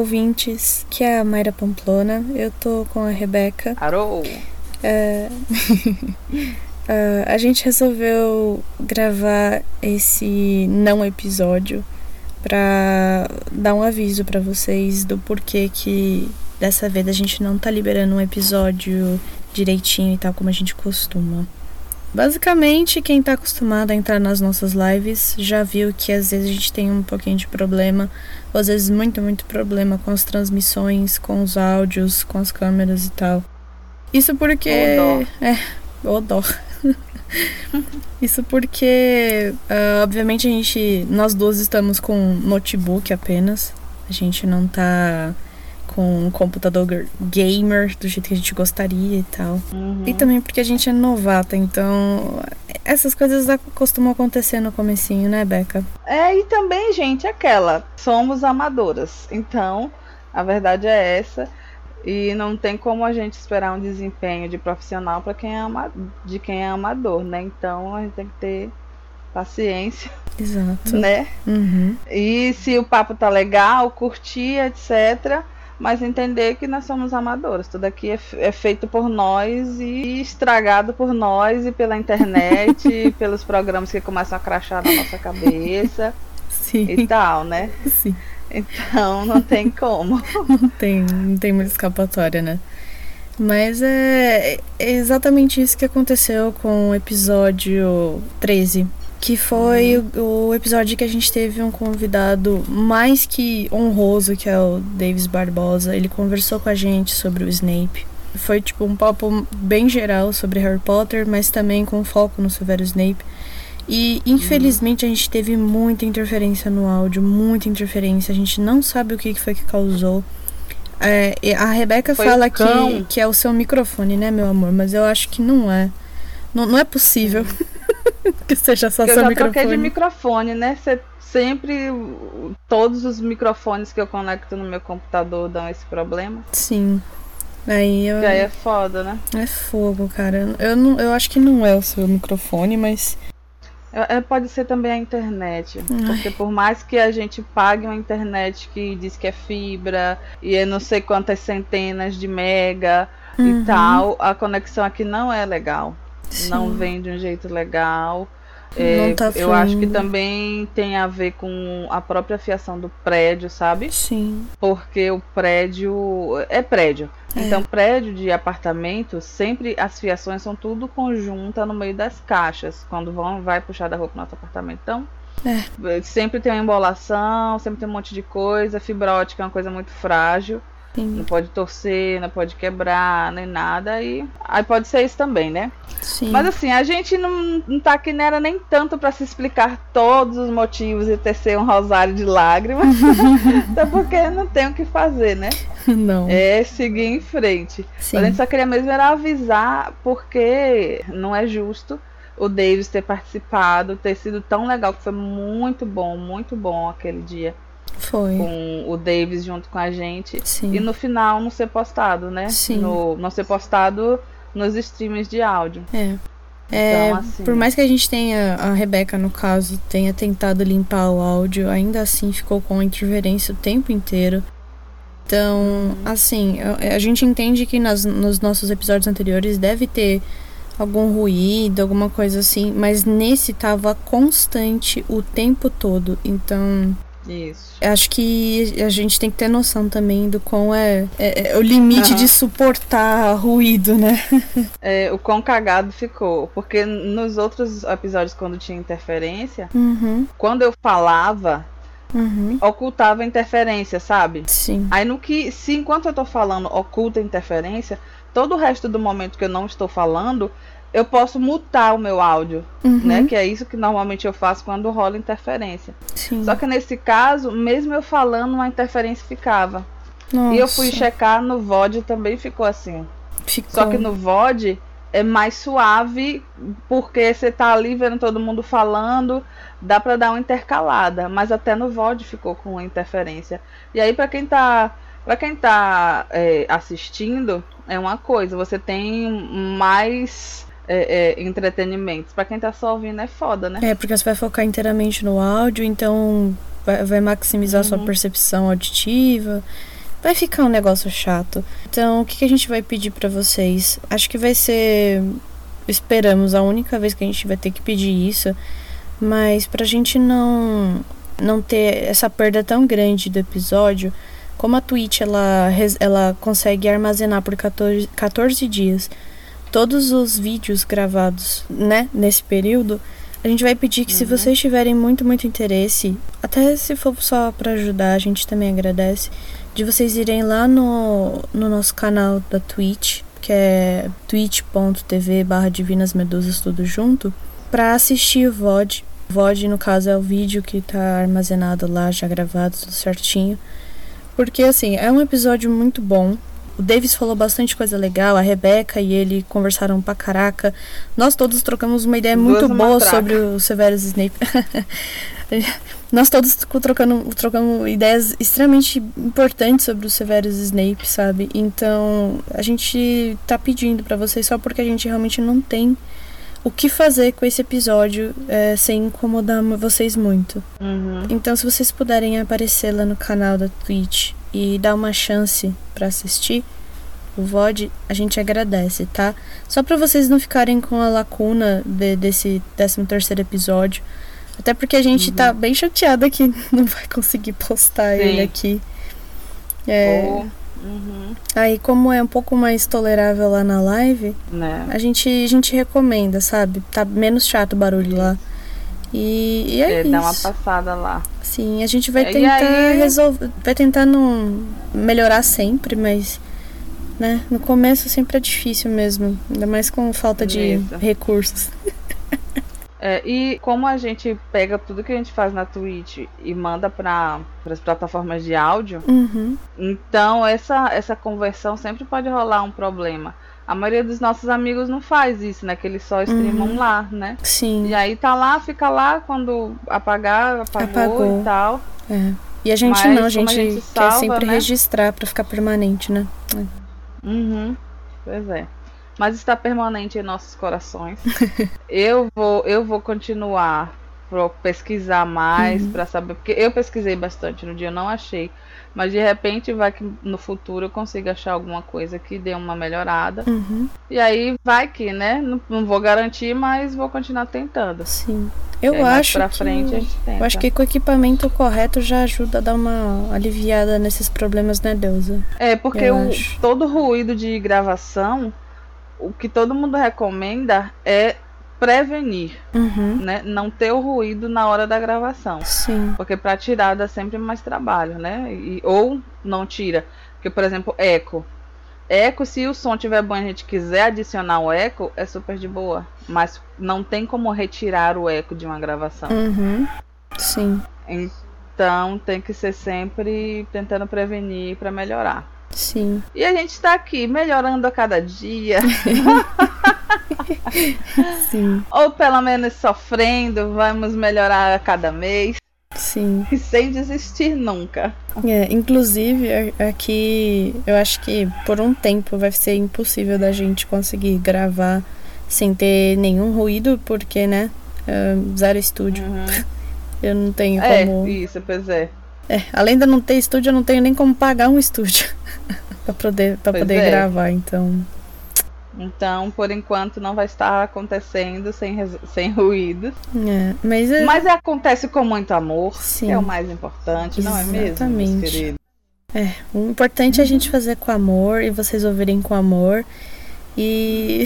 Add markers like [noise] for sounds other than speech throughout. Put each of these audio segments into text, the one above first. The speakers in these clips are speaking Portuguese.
Ouvintes, que é a Mayra Pamplona. Eu tô com a Rebeca. Arou! É... uh, [laughs] a gente resolveu gravar esse não episódio pra dar um aviso para vocês do porquê que dessa vez a gente não tá liberando um episódio direitinho e tal como a gente costuma. Basicamente, quem tá acostumado a entrar nas nossas lives já viu que às vezes a gente tem um pouquinho de problema, ou às vezes muito, muito problema com as transmissões, com os áudios, com as câmeras e tal. Isso porque. Ô, dó. É, ô dó. [laughs] Isso porque, uh, obviamente, a gente. Nós duas estamos com notebook apenas. A gente não tá com um computador gamer do jeito que a gente gostaria e tal. Uhum. E também porque a gente é novata, então essas coisas costumam acontecer no comecinho, né, Beca? É, e também, gente, aquela, somos amadoras. Então, a verdade é essa. E não tem como a gente esperar um desempenho de profissional para quem é ama de quem é amador, né? Então a gente tem que ter paciência, Exato. né? Uhum. E se o papo tá legal, curtir, etc. Mas entender que nós somos amadoras. Tudo aqui é, é feito por nós e estragado por nós e pela internet, [laughs] pelos programas que começam a crachar na nossa cabeça [laughs] Sim. e tal, né? Sim. Então não tem como. [laughs] Não tem, não tem muita escapatória, né? Mas é, é exatamente isso que aconteceu com o episódio 13. Que foi o, episódio que a gente teve um convidado mais que honroso, que é o Davis Barbosa. Ele conversou com a gente sobre o Snape. Foi tipo um papo bem geral sobre Harry Potter, mas também com foco no Severo Snape. E infelizmente a gente teve muita interferência no áudio, muita interferência. A gente não sabe o que foi que causou. É, a Rebeca Foi fala que, que é o seu microfone, né, meu amor? Mas eu acho que não é. Não, não é possível [laughs] que seja só eu seu já microfone. troquei de microfone, né? Cê- sempre todos os microfones que eu conecto no meu computador dão esse problema. Sim. Aí eu, Que aí é foda, né? é fogo, cara. Eu, não, eu acho que não é o seu microfone, mas. É, é, pode ser também a internet. Ai. Porque por mais que a gente pague uma internet que diz que é fibra e é não sei quantas centenas de mega Uhum. e tal, a conexão aqui não é legal. Não Sim. vem de um jeito legal. Não É, tá eu acho que também tem a ver com a própria fiação do prédio, sabe? Sim. Porque o prédio é prédio. É. Então, prédio de apartamento, sempre as fiações são tudo conjunta no meio das caixas, quando vão vai puxar da roupa no nosso apartamento. Então, É. sempre tem uma embolação, sempre tem um monte de coisa. Fibra ótica é uma coisa muito frágil. Sim. Não pode torcer, não pode quebrar, nem nada. E aí pode ser isso também, né? Sim. Mas assim, a gente não, não tá aqui, não era nem tanto pra se explicar todos os motivos e tecer um rosário de lágrimas. [laughs] Até porque não tem o que fazer, né? não. É seguir em frente. Sim. A gente só queria mesmo era avisar, porque não é justo o Davis ter participado, ter sido tão legal, que foi muito bom, muito bom aquele dia Foi. com o Davis junto com a gente. Sim. E no final não ser postado, né? Sim. No, não ser postado nos streams de áudio. É. É, Então, assim- por mais que a gente tenha, a Rebeca no caso, tenha tentado limpar o áudio, ainda assim ficou com interferência o tempo inteiro. Então, assim, a, a gente entende que nas, nos nossos episódios anteriores deve ter algum ruído, alguma coisa assim, mas nesse tava constante o tempo todo. Então, Isso. acho que a gente tem que ter noção também do quão é, é- é o limite Aham. de suportar ruído, né? [laughs] É, o quão cagado ficou. Porque nos outros episódios, quando tinha interferência, Uhum, quando eu falava, uhum. ocultava a interferência, sabe? Sim. Aí no que, se enquanto eu tô falando oculta a interferência, todo o resto do momento que eu não estou falando, eu posso mutar o meu áudio, Uhum, né? Que é isso que normalmente eu faço quando rola interferência. Sim. Só que nesse caso, mesmo eu falando, uma interferência ficava. E eu fui Nossa, checar no VOD também ficou assim. ficou. Só que no VOD é mais suave, porque você tá ali vendo todo mundo falando, dá pra dar uma intercalada, mas até no VOD ficou com interferência. E aí pra quem tá, para quem tá é, assistindo, é uma coisa, você tem mais é, é, entretenimentos. Pra quem tá só ouvindo é foda, né? É, porque você vai focar inteiramente no áudio, então vai, vai maximizar uhum. sua percepção auditiva. Vai ficar um negócio chato. Então, o que, que a gente vai pedir para vocês? Acho que vai ser. Esperamos a única vez que a gente vai ter que pedir isso. Mas pra gente não não ter essa perda tão grande do episódio, como a Twitch ela, ela consegue armazenar por 14, 14 dias todos os vídeos gravados, né, nesse período, a gente vai pedir que uhum. se vocês tiverem muito, muito interesse, até se for só para ajudar, a gente também agradece, de vocês irem lá no, no nosso canal da Twitch, que é twitch.tv barra Divinas Medusas tudo junto, para assistir o VOD. O VOD, no caso, é o vídeo que tá armazenado lá, já gravado, tudo certinho. Porque, assim, é um episódio muito bom. O Davis falou bastante coisa legal, a Rebeca e ele conversaram pra caraca. Nós todos trocamos uma ideia Duas muito boa matraca. sobre o Severus Snape. [laughs] Nós todos trocando, trocamos ideias extremamente importantes sobre o Severus Snape, sabe? Então, a gente tá pedindo para vocês só porque a gente realmente não tem o que fazer com esse episódio é, sem incomodar vocês muito. Uhum. Então, se vocês puderem aparecer lá no canal da Twitch e dar uma chance para assistir o VOD, a gente agradece, tá? Só para vocês não ficarem com a lacuna de, desse 13 terceiro episódio. Até porque a gente tá uhum. tá bem chateada que [laughs] não vai conseguir postar Sim. ele aqui. É, oh. Uhum. Aí, como é um pouco mais tolerável lá na live, né? a, gente, a gente recomenda, sabe? Tá menos chato o barulho lá. E, e é, é isso. Dá uma passada lá. Sim, a gente vai tentar aí... resolver. Vai tentar não melhorar sempre, mas. Né? No começo sempre é difícil mesmo. Ainda mais com falta de recursos. [laughs] É, e como a gente pega tudo que a gente faz na Twitch e manda para as plataformas de áudio, uhum. então essa, essa conversão sempre pode rolar um problema. A maioria dos nossos amigos não faz isso, né? Que eles só streamam uhum. lá, né? Sim. E aí tá lá, fica lá, quando apagar, apagou, apagou. e tal. É. E a gente Mas, não, a gente, a gente salva, quer sempre né? registrar para ficar permanente, né? É. Uhum. Pois é mas está permanente em nossos corações. [laughs] eu vou, eu vou continuar para pesquisar mais uhum. para saber, porque eu pesquisei bastante no dia, eu não achei, mas de repente vai que no futuro eu consiga achar alguma coisa que dê uma melhorada. Uhum. E aí vai que, né? Não, não, vou garantir, mas vou continuar tentando. Sim. Eu acho pra que frente a gente tenta. eu acho que com o equipamento correto já ajuda a dar uma aliviada nesses problemas, né, Deusa? É, porque o, todo ruído de gravação o que todo mundo recomenda é prevenir, uhum. né? Não ter o ruído na hora da gravação. Sim. Porque para tirar dá sempre mais trabalho, né? E, ou não tira. Porque, por exemplo, eco. Eco, se o som tiver bom e a gente quiser adicionar o eco, é super de boa. Mas não tem como retirar o eco de uma gravação. Uhum. Sim. Então tem que ser sempre tentando prevenir para melhorar. Sim. E a gente está aqui melhorando a cada dia. [laughs] Sim. Ou pelo menos sofrendo, vamos melhorar a cada mês. Sim. E sem desistir nunca. É, inclusive, aqui eu acho que por um tempo vai ser impossível da gente conseguir gravar sem ter nenhum ruído, porque, né? Uh, zero estúdio. Uhum. [laughs] Eu não tenho é, como. Isso, pois é. É, além de não ter estúdio, eu não tenho nem como pagar um estúdio [laughs] para poder, pra poder é. gravar, então. Então, por enquanto, não vai estar acontecendo sem, sem ruídos. É, mas, é... mas acontece com muito amor, Sim. que é o mais importante, Exatamente. não é mesmo, meus queridos? É, o importante é a gente fazer com amor e vocês ouvirem com amor. E,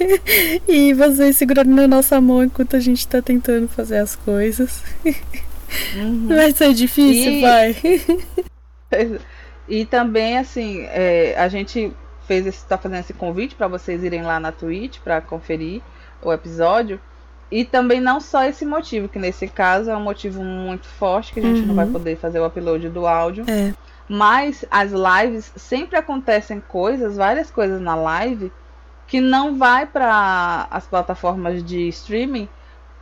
[laughs] e vocês segurando na nossa mão enquanto a gente tá tentando fazer as coisas. [laughs] Uhum. Vai ser difícil, e... vai. [laughs] e também, assim, é, a gente fez esse, tá fazendo esse convite para vocês irem lá na Twitch para conferir o episódio. E também não só esse motivo, que nesse caso é um motivo muito forte, que a gente uhum. não vai uhum. poder fazer o upload do áudio. É. Mas as lives sempre acontecem coisas, várias coisas na live, que não vai para as plataformas de streaming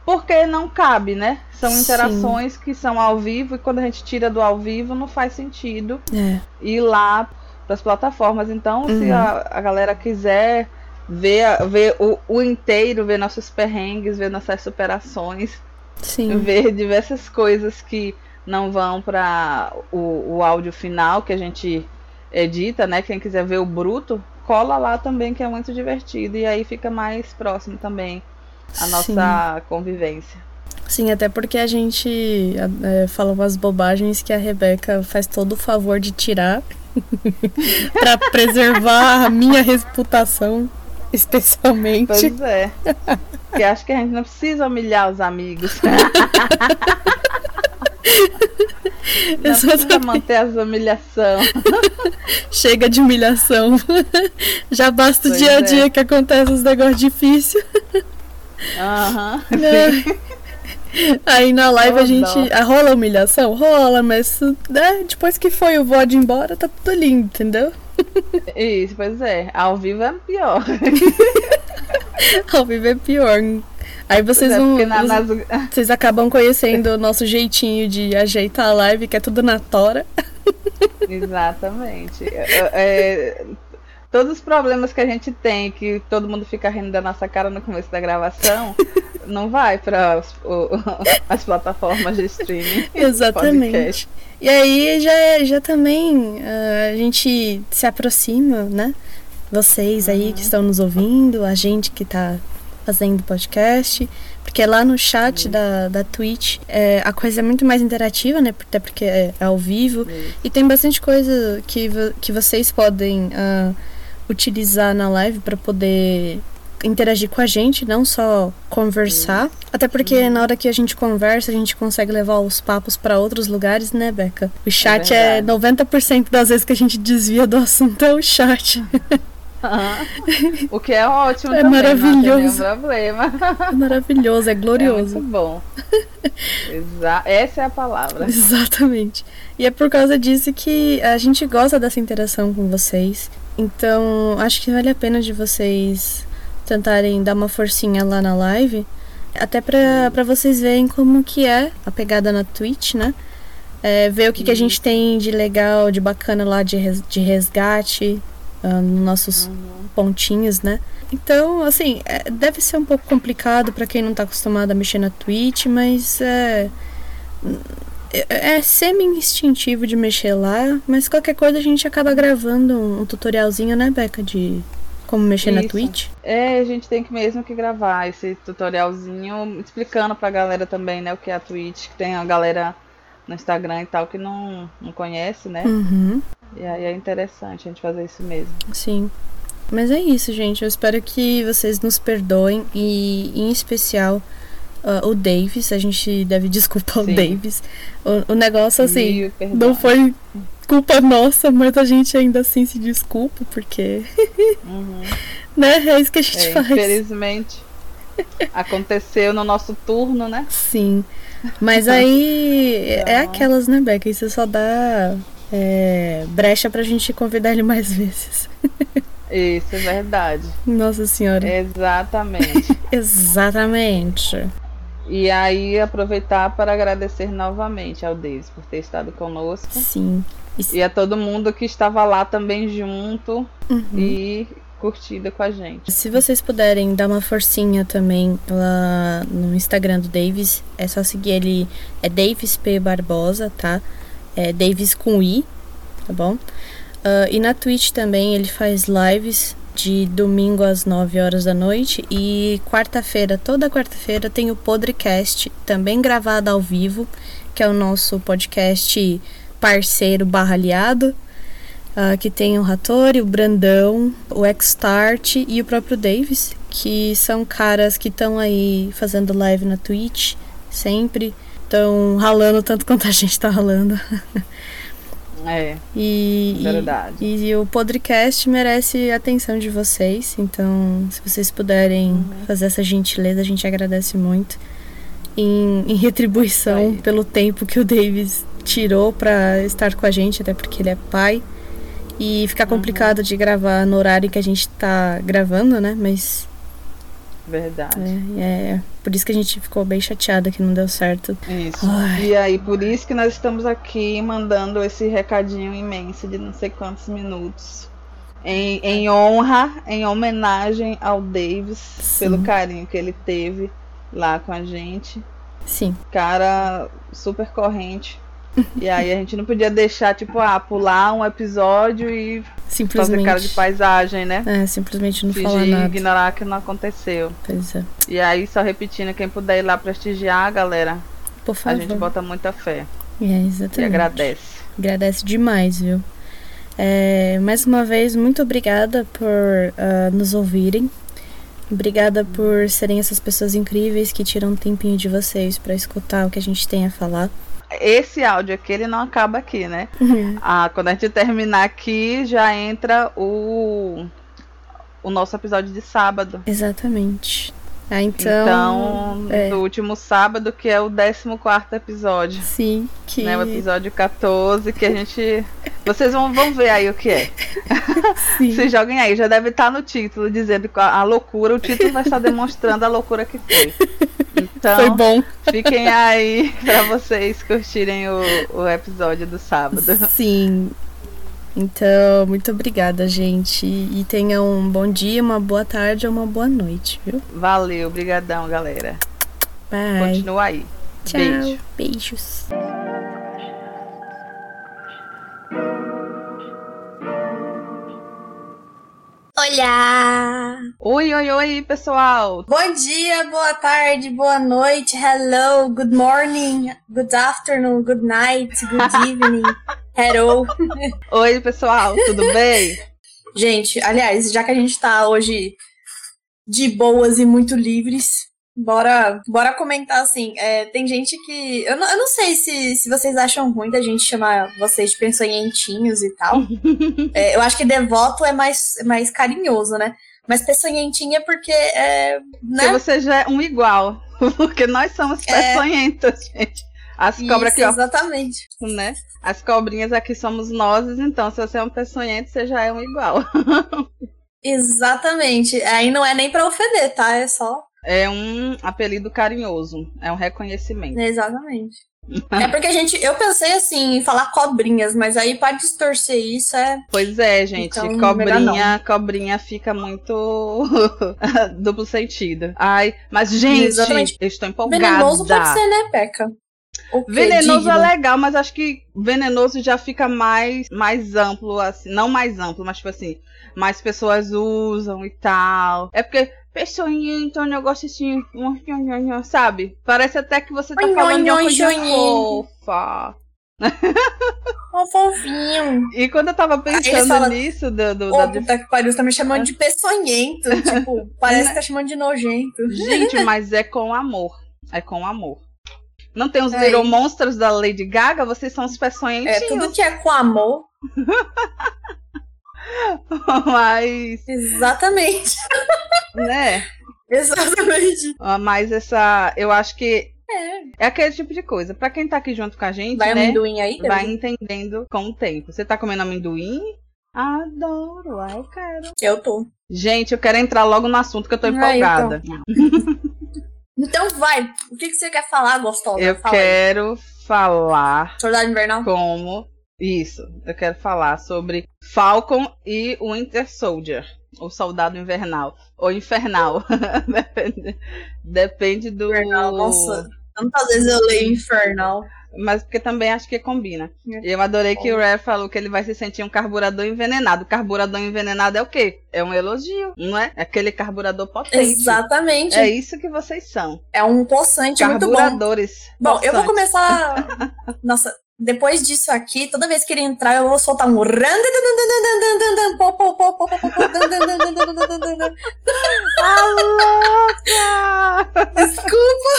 porque não cabe, né? São interações Sim. que são ao vivo e quando a gente tira do ao vivo não faz sentido é. ir lá para as plataformas. Então, uhum. se a, a, galera quiser ver, ver o, o, inteiro, ver nossos perrengues, ver nossas superações, Sim. ver diversas coisas que não vão para o, o áudio final que a gente edita, né? Quem quiser ver o bruto, cola lá também que é muito divertido e aí fica mais próximo também a nossa Sim. convivência. Sim, até porque a gente é, fala umas bobagens que a Rebeca faz todo o favor de tirar [laughs] para preservar a minha reputação, especialmente. Pois é. Porque acho que a gente não precisa humilhar os amigos. [laughs] Não precisa manter as humilhação. Chega de humilhação. [laughs] Já basta pois o dia a dia é. que acontece os negócios difíceis. Aham. Uhum, Aí na live oh, a gente. Ah, rola humilhação? Rola, mas né, depois que foi o VOD embora, tá tudo lindo, entendeu? Isso, pois é. Ao vivo é pior. [laughs] Ao vivo é pior. Aí vocês é, vão. Na, nas... Vocês acabam conhecendo o nosso jeitinho de ajeitar a live, que é tudo na tora. Exatamente. É, é, todos os problemas que a gente tem, que todo mundo fica rindo da nossa cara no começo da gravação, [laughs] não vai para [laughs] as plataformas de streaming. [laughs] Exatamente. Podcast. E aí já, já também uh, a gente se aproxima, né? Vocês aí uhum. que estão nos ouvindo, a gente que está fazendo podcast. Porque lá no chat da, da Twitch é, a coisa é muito mais interativa, né? Até porque é, é ao vivo. E tem bastante coisa que, que vocês podem uh, utilizar na live para poder interagir com a gente, não só conversar. Até porque na hora que a gente conversa, a gente consegue levar os papos para outros lugares, né, Beca? O chat é, é 90% das vezes que a gente desvia do assunto é o chat. Uhum. [laughs] O que é ótimo é também, maravilhoso. Não problema. É maravilhoso, é [laughs] glorioso. É muito bom. Exa Essa é a palavra. Exatamente. E é por causa disso que a gente gosta dessa interação com vocês. Então, acho que vale a pena de vocês tentarem dar uma forcinha lá na live. Até pra, pra vocês verem como que é a pegada na Twitch, né? É, ver o que, que a gente tem de legal, de bacana lá de, res, de resgate, uh, nos nossos uhum. pontinhos, né? Então, assim, é, deve ser um pouco complicado para quem não tá acostumado a mexer na Twitch, mas é, é, é semi-instintivo de mexer lá, mas qualquer coisa a gente acaba gravando um, um tutorialzinho, né, Beca, de como mexer Isso. na Twitch? É, a gente tem que mesmo que gravar esse tutorialzinho explicando pra galera também, né, o que é a Twitch, que tem a galera no Instagram e tal que não, não conhece, né? Uhum. E aí é interessante a gente fazer isso mesmo. Sim. Mas é isso, gente. Eu espero que vocês nos perdoem e, em especial, uh, o Davis. A gente deve desculpar o Davis. O, o negócio, assim, não foi culpa nossa, mas a gente ainda assim se desculpa, porque. Uhum. [laughs] né? É isso que a gente é, faz. Infelizmente. Aconteceu no nosso turno, né? Sim. Mas aí é é aquelas, né, Beca? Isso só dá é, brecha pra gente convidar ele mais [laughs] vezes. Isso, é verdade. Nossa senhora. Exatamente. [laughs] Exatamente. E aí aproveitar para agradecer novamente ao Deus por ter estado conosco. Sim. E a todo mundo que estava lá também junto uhum. e curtida com a gente. Se vocês puderem dar uma forcinha também lá no Instagram do Davis, é só seguir ele, é Davis P Barbosa, tá? é Davis com I, tá bom? Uh, e na Twitch também ele faz lives de domingo às 9 horas da noite e quarta-feira, toda quarta-feira tem o Podcast, também gravado ao vivo, que é o nosso podcast parceiro barra aliado, uh, que tem o Ratori, o Brandão, o Xtart e o próprio Davis, que são caras que estão aí fazendo live na Twitch sempre estão ralando tanto quanto a gente está ralando. [laughs] É. E, verdade. E, e, o podcast merece a atenção de vocês. Então, se vocês puderem uhum. fazer essa gentileza, a gente agradece muito. Em, em retribuição pelo tempo que o Davis tirou para estar com a gente, até porque ele é pai. E fica uhum. complicado uhum. de gravar no horário que a gente está gravando, né? Mas Verdade. É, é, por isso que a gente ficou bem chateada que não deu certo. Isso. Ai. E aí, por isso que nós estamos aqui mandando esse recadinho imenso de não sei quantos minutos. Em, em honra, em homenagem ao Davis, Sim. pelo carinho que ele teve lá com a gente. Sim. Cara super corrente. E aí a gente não podia deixar, tipo, ah, pular um episódio e fazer cara de paisagem, né? É, simplesmente não Fingir, falar nada. ignorar que não aconteceu. Pois é. E aí, só repetindo, quem puder ir lá prestigiar, galera, Por favor. a gente bota muita fé. É, exatamente. E agradece. Agradece demais, viu? É, mais uma vez, muito obrigada por uh, nos ouvirem. Obrigada por serem essas pessoas incríveis que tiram um tempinho de vocês para escutar o que a gente tem a falar. Esse áudio aqui, ele não acaba aqui, né? Uhum. Ah, quando a gente terminar aqui, já entra o, o nosso episódio de sábado. Exatamente. Ah, então. Então, é. do último sábado, que é o 14 episódio. Sim, que. Né, o episódio 14, que a gente. [laughs] Vocês vão, vão ver aí o que é. Sim. [laughs] Se joguem aí, já deve estar no título dizendo a loucura. O título vai estar demonstrando a loucura que foi. Então, foi bom. Fiquem aí [laughs] para vocês curtirem o, o episódio do sábado. Sim. Então, muito obrigada, gente. E tenha um bom dia, uma boa tarde ou uma boa noite, viu? Valeu, obrigadão, galera. Bye. Continua aí. Tchau. Beijo. Beijos. Olá! Oi, oi, oi, pessoal! Bom dia, boa tarde, boa noite, hello, good morning, good afternoon, good night, good evening, [laughs] hello. [laughs] Oi, pessoal, tudo bem? Gente, aliás, já que a gente tá hoje de boas e muito livres, Bora, bora comentar assim. É, tem gente que. Eu não, eu não sei se, se vocês acham ruim da gente chamar vocês de peçonhentinhos e tal. [laughs] é, eu acho que devoto é mais, mais carinhoso, né? Mas peçonhentinha é porque. É, né? Porque você já é um igual. [laughs] Porque nós somos é. peçonhentas, é... gente. As cobras aqui, ó. Exatamente. Né? As cobrinhas aqui somos nós, então se você é um peçonhento, você já é um igual. [laughs] Exatamente. Aí não é nem pra ofender, tá? É só é um apelido carinhoso, é um reconhecimento. Exatamente. é porque a gente. Eu pensei assim em falar cobrinhas, mas aí para distorcer isso é. Pois é, gente. Então, cobrinha, cobrinha fica muito [laughs] duplo sentido. Ai, mas, gente, Exatamente. eu estou empolgada. Venenoso pode ser, né, Peca? Venenoso é legal, mas acho que venenoso já fica mais, mais amplo, assim. Não mais amplo, mas tipo assim, mais pessoas usam e tal. É porque Pessoinha, então, um negócio assim, sabe? Parece até que você tá falando de uma coisa fofa. [laughs] Um fofinho. E quando eu tava pensando fala, nisso do, do oh, da... puta que pariu, você tá me chamando de peçonhento. tipo, [laughs] parece que tá chamando de nojento. Gente, [laughs] mas é com amor. É com amor. Não tem os é. Little Monsters da Lady Gaga? Vocês são os peçonhentinhos. É, tudo que é com amor. [laughs] Mas. Exatamente. Né? Exatamente. Ah, mas essa. Eu acho que. É. é aquele tipo de coisa. Pra quem tá aqui junto com a gente, vai né? amendoim aí? Vai entendendo com o tempo. Você tá comendo amendoim? Adoro, ai, eu quero. Eu tô. Gente, eu quero entrar logo no assunto que eu tô empolgada. então. [laughs] então vai. O que, que você quer falar, gostosa? Eu Fala quero aí. falar. Soldado Invernal? Como isso, eu quero falar sobre Falcon e o Winter Soldier, o Soldado Invernal, ou Infernal, [laughs] depende, depende do. Infernal, nossa, tantas vezes eu leio Infernal mas porque também acho que combina. É. E eu adorei que o Rare falou que ele vai se sentir um carburador envenenado. Carburador envenenado é o quê? É um elogio, não é? É aquele carburador potente. Exatamente. É isso que vocês são. É um poçante muito bom. Carburadores. Bom, eu vou começar. Nossa, depois disso aqui, toda vez que ele entrar, eu vou soltar um. Desculpa!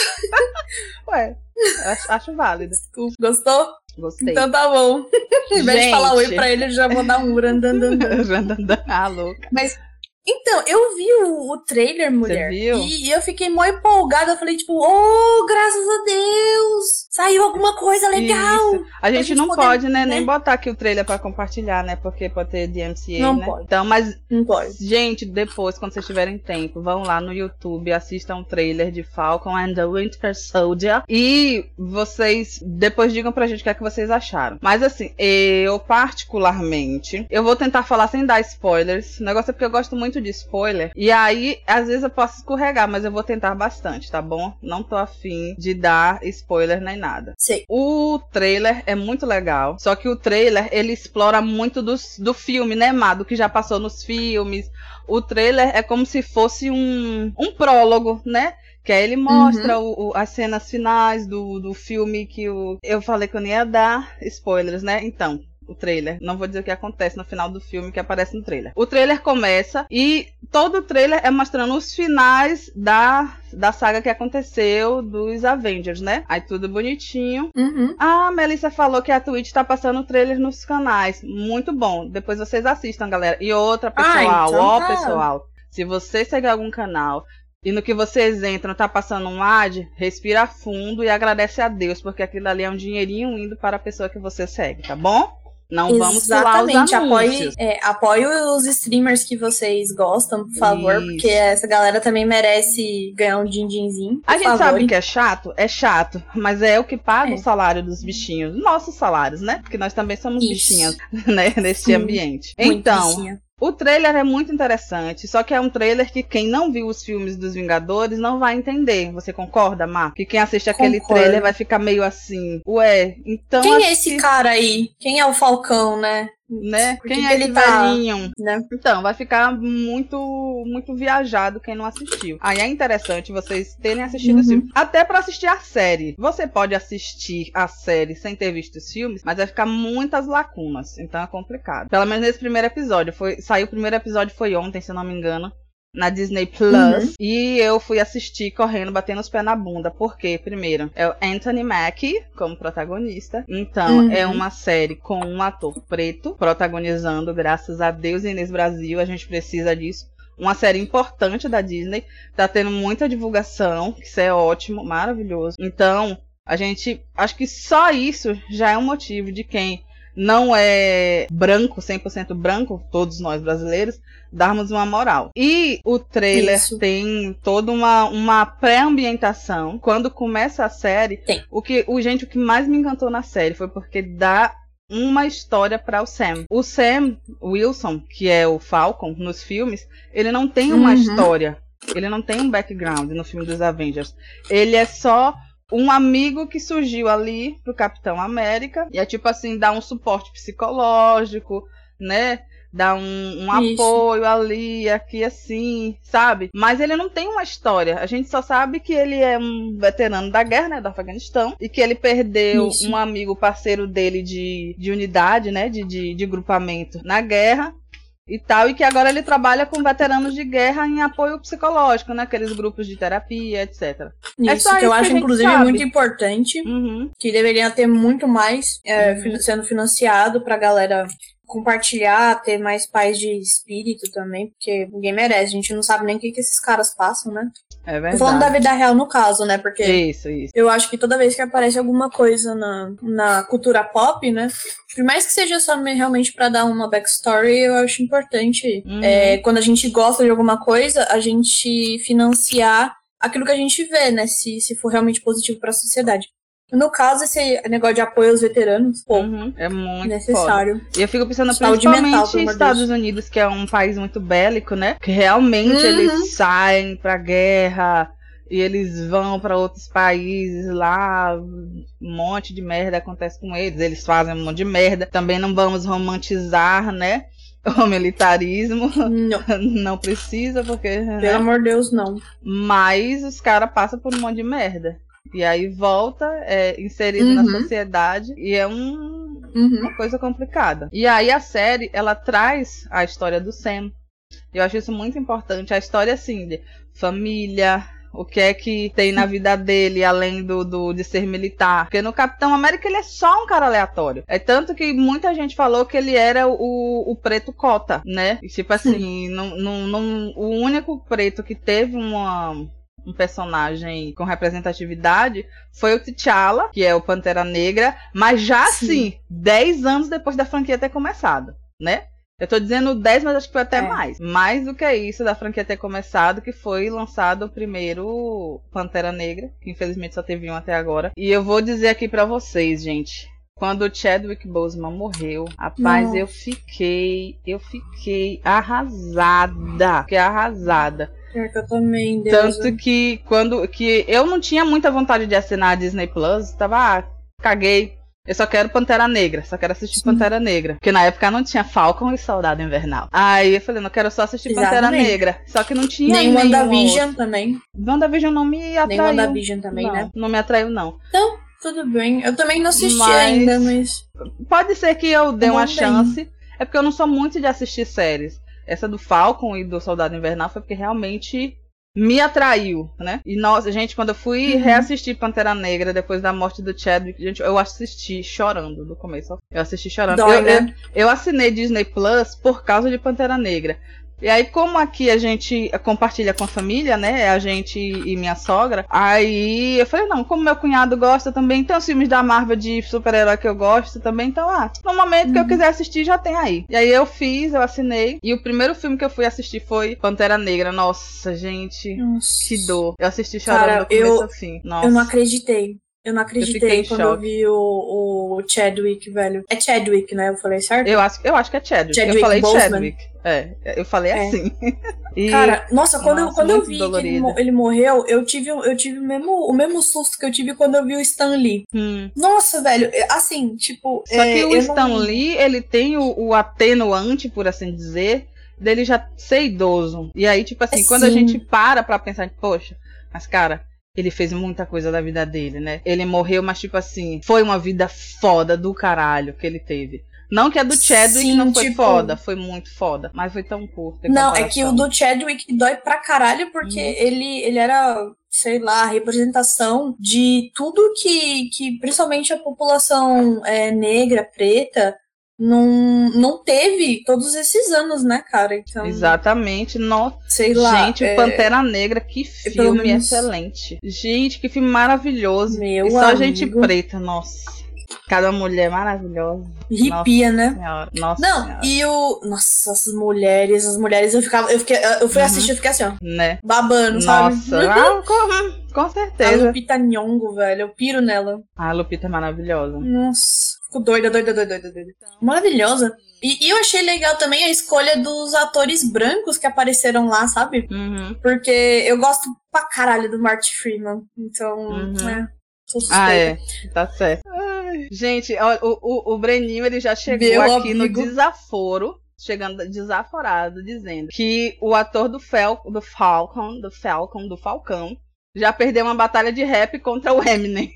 Ué, acho, acho válido. Desculpa. Gostou? Gostei. Então tá bom. [laughs] Em vez de falar oi pra ele, eu já vou dar um randandandan. [laughs] ah, louca. Mas então, eu vi o, o trailer, mulher. Você viu? E, e eu fiquei mó empolgada. Eu falei, tipo, oh, graças a Deus! Saiu alguma coisa legal! A gente, gente não poder, pode, né, né, nem botar aqui o trailer pra compartilhar, né? Porque pode ter DMCA, não né? Pode. Então, mas. Não pode. Gente, depois, quando vocês tiverem tempo, vão lá no YouTube, assistam o trailer de Falcon and the Winter Soldier. E vocês depois digam pra gente o que é que vocês acharam. Mas assim, eu particularmente, eu vou tentar falar sem dar spoilers. O negócio é porque eu gosto muito muito de spoiler. E aí, às vezes eu posso escorregar, mas eu vou tentar bastante, tá bom? Não tô afim de dar spoiler nem nada. Sei. O trailer é muito legal. Só que o trailer, ele explora muito dos, do filme, né, Má? Do que já passou nos filmes. O trailer é como se fosse um, um prólogo, né? Que aí ele mostra uhum. o, o, as cenas finais do, do filme que o, eu falei que eu nem ia dar spoilers, né? Então, o trailer. Não vou dizer o que acontece no final do filme que aparece no trailer. O trailer começa e todo o trailer é mostrando os finais da, da saga que aconteceu dos Avengers, né? Aí tudo bonitinho. Uhum. A Melissa falou que a Twitch tá passando o trailer nos canais. Muito bom. Depois vocês assistam, galera. E outra, pessoal, ah, então ó, tá. pessoal. Se você segue algum canal e no que vocês entram tá passando um ad, respira fundo e agradece a Deus, porque aquilo ali é um dinheirinho indo para a pessoa que você segue, tá bom? Não vamos Exatamente. Apoie, é, apoie os streamers que vocês gostam, por favor, Isso. porque essa galera também merece ganhar um din-dinzinho. A gente favor. sabe que é chato? É chato, mas é o que paga é. o salário dos bichinhos, nossos salários, né? Porque nós também somos Isso. bichinhos, [laughs] né, nesse Sim. ambiente. Muito então, bichinha. O trailer é muito interessante, só que é um trailer que quem não viu os filmes dos Vingadores não vai entender. Você concorda, Mar? Que quem assiste aquele Concordo. trailer vai ficar meio assim, ué, então. Quem é esse cara aí? Quem é o Falcão, né? Né? Quem que é ele tá, velhinho? Né? Então, vai ficar muito muito viajado quem não assistiu. Aí é interessante vocês terem assistido uhum. o filme. Até para assistir a série. Você pode assistir a série sem ter visto os filmes, mas vai ficar muitas lacunas. Então é complicado. Pelo menos nesse primeiro episódio. Foi, saiu o primeiro episódio foi ontem, se eu não me engano na Disney Plus uhum. e eu fui assistir correndo, batendo os pés na bunda. Porque, primeiro, é o Anthony Mackie como protagonista. Então, uhum. é uma série com um ator preto protagonizando, graças a Deus, Inês Brasil. A gente precisa disso. Uma série importante da Disney. Tá tendo muita divulgação, isso é ótimo, maravilhoso. Então, a gente. Acho que só isso já é um motivo de quem não é branco, 100% branco, todos nós brasileiros, darmos uma moral. E o trailer Isso. tem toda uma, uma pré-ambientação. Quando começa a série, tem. o que o gente o que mais me encantou na série foi porque dá uma história para o Sam. O Sam Wilson, que é o Falcon nos filmes, ele não tem uma uhum. história. Ele não tem um background no filme dos Avengers. Ele é só um amigo que surgiu ali pro Capitão América. E é tipo assim, dá um suporte psicológico, né? Dá um, um apoio ali, aqui assim, sabe? Mas ele não tem uma história. A gente só sabe que ele é um veterano da guerra, né? Do Afeganistão. E que ele perdeu Isso. um amigo parceiro dele de, de unidade, né? De, de, de grupamento na guerra e tal, e que agora ele trabalha com veteranos de guerra em apoio psicológico, né? Aqueles grupos de terapia, etc. Isso, é isso que eu acho, que inclusive, sabe. muito importante, uhum. que deveria ter muito mais é, uhum. sendo financiado pra galera compartilhar, ter mais paz de espírito também, porque ninguém merece. A gente não sabe nem o que, que esses caras passam, né? É verdade. Tô falando da vida real no caso, né? Porque isso, isso. eu acho que toda vez que aparece alguma coisa na, na cultura pop, né? Por mais que seja só realmente para dar uma backstory, eu acho importante uhum. é, quando a gente gosta de alguma coisa, a gente financiar aquilo que a gente vê, né? Se, se for realmente positivo para a sociedade. No caso, esse negócio de apoio aos veteranos, pô, uhum, é muito necessário. Foda. E eu fico pensando Saúde principalmente em Estados. Unidos, que é um país muito bélico, né? Que realmente uhum. eles saem pra guerra e eles vão para outros países lá, um monte de merda acontece com eles, eles fazem um monte de merda. Também não vamos romantizar, né? [laughs] O militarismo não, [laughs] não precisa, porque. Pelo né? amor de Deus, não. Mas os caras passam por um monte de merda. E aí volta, é inserido uhum. na sociedade e é um, uhum. uma coisa complicada. E aí a série, ela traz a história do Sam. Eu acho isso muito importante. A história, assim, de família, o que é que tem na vida dele, além do, do, de ser militar. Porque no Capitão América ele é só um cara aleatório. É tanto que muita gente falou que ele era o, o preto cota, né? E, tipo assim, não, não, não, o único preto que teve uma um personagem com representatividade foi o T'Challa, que é o Pantera Negra, mas já Sim. assim, 10 anos depois da franquia ter começado, né? Eu tô dizendo 10, mas acho que foi até é. mais. Mais do que isso da franquia ter começado, que foi lançado o primeiro Pantera Negra, que infelizmente só teve um até agora. E eu vou dizer aqui para vocês, gente. quando o Chadwick Boseman morreu, rapaz, Nossa. eu fiquei, eu fiquei arrasada, fiquei arrasada. Que eu também, Deus. Tanto que quando que eu não tinha muita vontade de assinar a Disney Plus, tava, ah, caguei. Eu só quero Pantera Negra, só quero assistir Sim. Pantera Negra. Porque na época não tinha Falcon e Soldado Invernal. Aí eu falei, não quero só assistir Pantera Exatamente. Negra. Só que não tinha Nem WandaVision outro. também. WandaVision não me Nem atraiu. WandaVision também, não, né? não me atraiu, não. Tudo bem. Eu também não assisti Mas- ainda, mas. Pode ser que eu dê uma bem. chance. É porque eu não sou muito de assistir séries. Essa do Falcon e do Soldado Invernal foi porque realmente me atraiu, né? E nossa, gente, quando eu fui Uhum. reassistir Pantera Negra depois da morte do Chadwick, gente, eu assisti chorando do começo. Eu assisti chorando. Dói, eu, né? eu, eu assinei Disney Plus por causa de Pantera Negra. E aí, como aqui a gente compartilha com a família, né? A gente e minha sogra. Aí eu falei, não, como meu cunhado gosta também, tem os filmes da Marvel de super-herói que eu gosto também. Então, ah, no momento que eu Uhum. quiser assistir, já tem aí. E aí eu fiz, eu assinei. E o primeiro filme que eu fui assistir foi Pantera Negra. Nossa, gente. Nossa. Que dor. Eu assisti chorando Cara, do começo eu- ao fim. Nossa. Eu não acreditei. Eu não acreditei em quando eu choque. vi o, o Chadwick, velho. É Chadwick, né? Eu falei certo? Eu acho, eu acho que é Chadwick. Chadwick eu falei Boseman. Chadwick. É, eu falei É. assim. [laughs] E- Cara, nossa, quando, eu, Nossa, quando eu vi que ele, ele morreu, eu tive, eu tive o, mesmo, o mesmo susto que eu tive quando eu vi o Stan Lee. Hum. Nossa, velho, é, assim, tipo. Só é, que o eu Stan não- Lee, ele tem o, o atenuante, por assim dizer, dele já ser idoso. E aí, tipo assim, É, quando a sim. gente para pra pensar, poxa, mas cara, ele fez muita coisa da vida dele, né? Ele morreu, mas tipo assim, foi uma vida foda do caralho que ele teve. Não que a do Chadwick Sim, não foi tipo- foda, foi muito foda, mas foi tão curta. Não, é que o do Chadwick dói pra caralho, porque Uhum. ele, ele era, sei lá, a representação de tudo que, que principalmente a população é, negra, preta, não, não teve todos esses anos, né, cara? Então, Exatamente, nossa. sei lá. Gente, é, Pantera Negra, que filme menos- excelente. Gente, que filme maravilhoso. Meu e só amigo. gente preta, nossa. Cada mulher maravilhosa. Nossa né? Senhora. Nossa Não, senhora. e o. Nossa, as mulheres, as mulheres, eu ficava. Eu, fiquei, eu fui Uhum. assistir, eu fiquei assim, ó, Né? babando, sabe? Nossa, [laughs] ah, com, com A certeza. Lupita Nyong'o, velho, eu piro nela. A Lupita é maravilhosa. Nossa, fico doida, doida, doida, doida, doida. Maravilhosa. E, e eu achei legal também a escolha dos atores brancos que apareceram lá, sabe? Uhum. Porque eu gosto pra caralho do Martin Freeman. Então, Uhum. é. Ah, é. Tá certo. Ai, gente, o, o, o Breninho, ele já chegou Meu aqui amigo. no desaforo. Chegando desaforado, dizendo que o ator do, Fel, do Falcon, do Falcon, do Falcão, já perdeu uma batalha de rap contra o Eminem.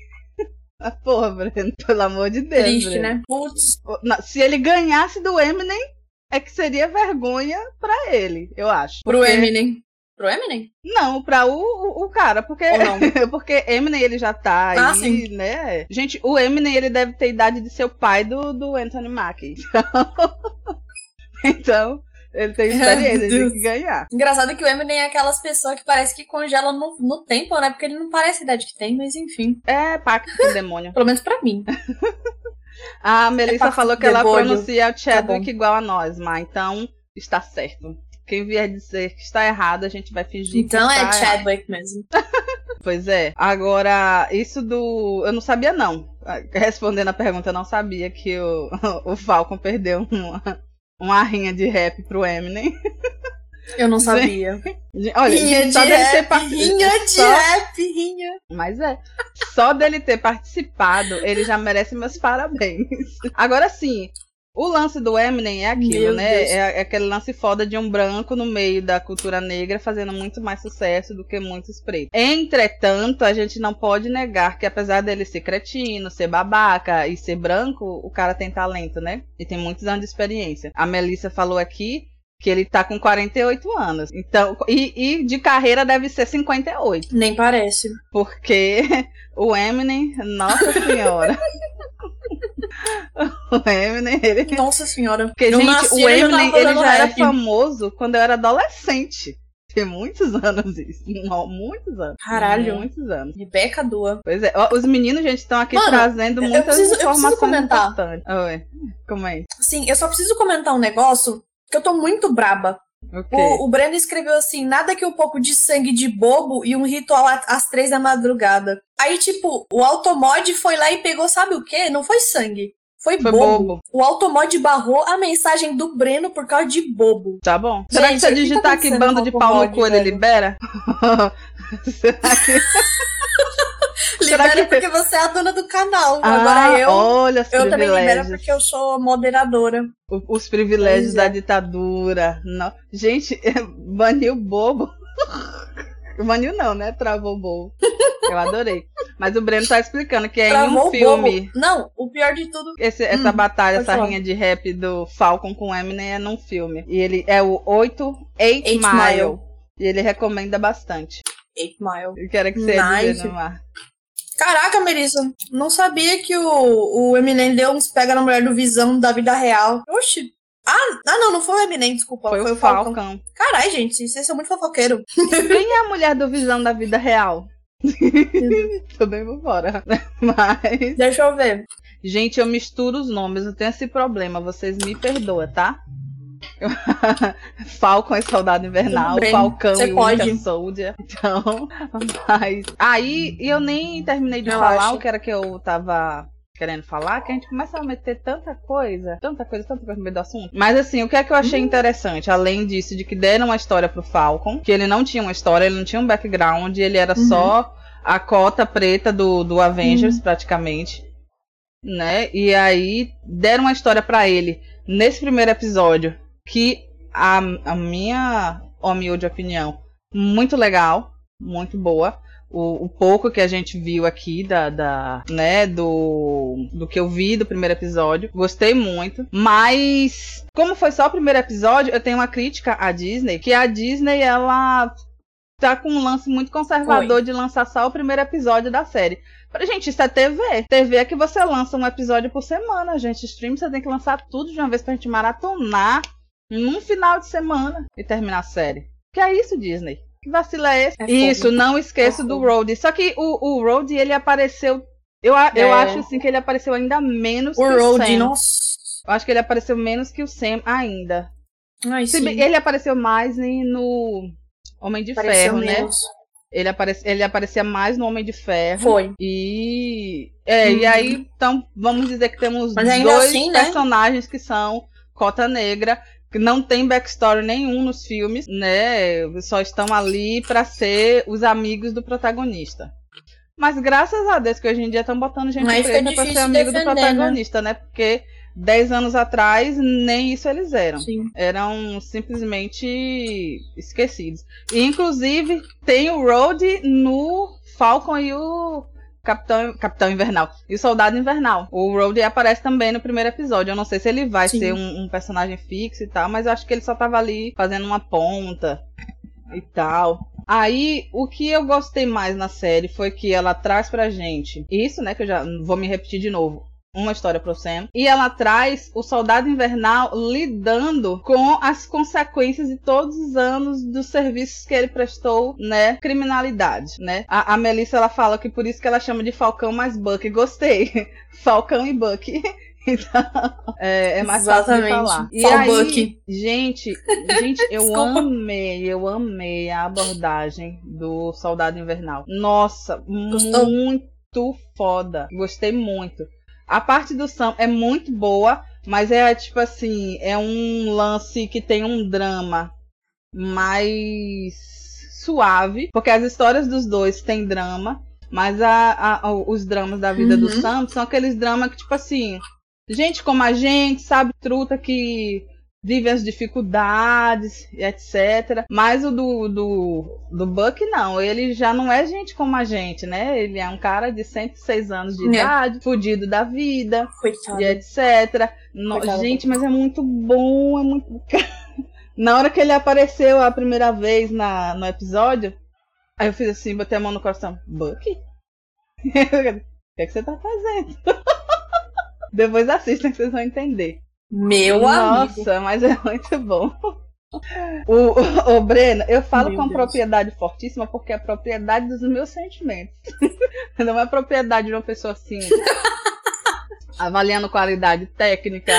Ah, Porra, Breno, [laughs] pelo amor de Deus. Triste, Breno. né? Putz. Se ele ganhasse do Eminem, é que seria vergonha pra ele, eu acho. Pro Porque- Eminem. Pro Eminem? Não, pra o, o, o cara, porque, não? [laughs] porque Eminem ele já tá aí, Ah, sim. né? Gente, o Eminem ele deve ter idade de ser o pai do, do Anthony Mackie. [laughs] Então, ele tem [laughs] experiência, ele tem que ganhar. Engraçado que o Eminem é aquelas pessoas que parece que congelam no, no tempo, né? Porque ele não parece a idade que tem, mas enfim. É pacto com o demônio. [laughs] Pelo menos pra mim. [laughs] A Melissa pacto falou que ela demônio. pronuncia o Chadwick bom. igual a nós, mas então está certo. Quem vier dizer que está errado, a gente vai fingir Então que é está errado. Chadwick mesmo. Pois é. Agora, isso do. Eu não sabia, não. Respondendo a pergunta, eu não sabia que o, o Falcon perdeu uma, uma rinha de rap pro Eminem. Eu não [laughs] sabia. Olha, rinha só de dele ter rap, participado. rinha de só- rap, rinha. Mas é. Só dele ter participado, ele já merece meus parabéns. Agora sim. O lance do Eminem é aquilo, Meu né? Deus. É, é aquele lance foda de um branco no meio da cultura negra fazendo muito mais sucesso do que muitos pretos. Entretanto, a gente não pode negar que apesar dele ser cretino, ser babaca e ser branco, o cara tem talento, né? E tem muitos anos de experiência. A Melissa falou aqui que ele tá com 48 anos. Então, e, e de carreira deve ser 58. Nem parece. Porque [laughs] o Eminem, nossa senhora. [laughs] [laughs] o Eminem, ele. [laughs] Nossa senhora. Porque, Eu gente, nasci, o ele já Eminem, ele já era rap. famoso quando eu era adolescente. Tem muitos anos isso. [laughs] Não, muitos anos. Caralho. Muitos anos. Rebeca Dua. Pois é. Os meninos, gente, estão aqui Mano, trazendo eu muitas eu preciso informações comentar. importantes. Oi. Como é? Sim, eu só preciso comentar um negócio que eu tô muito braba. Okay. O, o Breno escreveu assim: nada que um pouco de sangue de bobo e um ritual às três da madrugada. Aí, tipo, o Automod foi lá e pegou, sabe o quê? Não foi sangue. Foi, Foi bobo. bobo. O Automod barrou a mensagem do Breno por causa de bobo. Tá bom. Será que Gente, se eu que tá digitar aqui acontecendo bando de pau no cu, ele libera? [laughs] Será que... [laughs] [laughs] Libera que- porque você é a dona do canal. Ah, Agora eu. olha os Eu também libero privilégios. porque eu sou moderadora. O- Os privilégios Pois da é. ditadura. Não. Gente, [laughs] baniu bobo. [laughs] Baniu não, né? Travou o bobo. Eu adorei. Mas o Breno tá explicando que é em Travou um o filme. bobo. Não, o pior de tudo. Esse- essa Hum, batalha, pode essa falar. rinha de rap do Falcon com Eminem é num filme. E ele é o 8 8 Eight Mile. Mile. E ele recomenda bastante. 8 Mile. Eu quero que você ia dizer mar. Caraca, Melissa, não sabia que o, o Eminem deu uns pega na mulher do Visão da vida real. Oxi. Ah, ah, não, não foi o Eminem, desculpa. Foi, Foi, o. Falcão. Caralho, gente, vocês são muito fofoqueiro. [laughs] Quem é a mulher do Visão da vida real? [laughs] Bem por fora. [laughs] Mas. Deixa eu ver. Gente, eu misturo os nomes, eu tenho esse problema, vocês me perdoam, tá? [laughs] Falcon e Soldado Invernal, Falcão você e pode. Winter Soldier. [laughs] Então, mas. Aí eu nem terminei de Eu falar acho. o que era que eu tava querendo falar, que a gente começa a meter tanta coisa, tanta coisa, tanta coisa no meio do assunto. Mas assim, o que é que eu Hum. achei interessante, além disso, de que deram uma história pro Falcon, que ele não tinha uma história, ele não tinha um background, ele era Uhum. só a cota preta do, do Avengers, praticamente. Né? E aí deram uma história pra ele nesse primeiro episódio, que a, a minha humilde opinião, muito legal, muito boa. O, o pouco que a gente viu aqui da, da né, do, do que eu vi do primeiro episódio, gostei muito. Mas como foi só o primeiro episódio, eu tenho uma crítica à Disney, que a Disney ela tá com um lance muito conservador de lançar só o primeiro episódio da série. Pra gente, isso é TV. TV é que você lança um episódio por semana, gente. Stream você tem que lançar tudo de uma vez pra gente maratonar num final de semana e terminar a série. Que é isso, Disney? Que vacilo é esse? É fogo. isso, não esqueça É do. Road. Só que o, o Road, ele apareceu. Eu, eu É. acho assim que ele apareceu ainda menos O que o Road, Sam. nossa. Eu acho que ele apareceu menos que o Sam ainda. Ai, Se ele apareceu mais em- no Homem de Pareceu Ferro, né? menos. Ele, aparece, ele aparecia mais no Homem de Ferro. Foi. E. É, e Uhum. aí, então, vamos dizer que temos Mas dois assim, né? personagens que são Cota Negra, não tem backstory nenhum nos filmes, né? Só estão ali pra ser os amigos do protagonista. Mas graças a Deus que hoje em dia estão botando gente fica preta pra ser amigo do defender, né? protagonista, né? Porque 10 anos atrás nem isso eles eram Sim. eram simplesmente esquecidos. E, inclusive, tem o Road no Falcon e o Capitão, Capitão Invernal. E o Soldado Invernal. O Road aparece também no primeiro episódio. Eu não sei se ele vai Sim. ser um, um personagem fixo e tal, mas eu acho que ele só tava ali fazendo uma ponta e tal. Aí, o que eu gostei mais na série foi que ela traz pra gente isso, né? Que eu já vou me repetir de novo uma história pro Sam. E ela traz o Soldado Invernal lidando com as consequências de todos os anos dos serviços que ele prestou, né? Criminalidade, né? A, a Melissa, ela fala que por isso que ela chama de Falcão mais Buck. Gostei. [laughs] Falcão e Buck. [laughs] Então, é, é mais fácil de Exatamente. falar. E Fal aí, Buck. gente, [laughs] gente, eu amei, eu amei a abordagem do Soldado Invernal. Nossa, Gostou? muito foda. Gostei muito. A parte do Sam é muito boa, mas é tipo assim, é um lance que tem um drama mais suave, porque as histórias dos dois têm drama, mas a, a- os dramas da vida do Uhum. Sam são aqueles dramas que, tipo assim, gente como a gente, sabe, truta que vive as dificuldades e etc. Mas o do, do, do Buck, não. Ele já não é gente como a gente, né? Ele é um cara de 106 anos de É. idade, fudido da vida Coitado. e etc. No- gente, mas é muito bom, é muito. [laughs] na hora que ele apareceu a primeira vez na, no episódio, aí eu fiz assim, botei a mão no coração. Buck? [laughs] o que, é que você tá fazendo? [laughs] Depois assistam que vocês vão entender. Meu amigo. Nossa, mas é [laughs] muito bom. O, o, o Breno, eu falo Meu com Deus. propriedade fortíssima porque é a propriedade dos meus sentimentos. [laughs] Não é propriedade de uma pessoa assim, [laughs] avaliando qualidade técnica,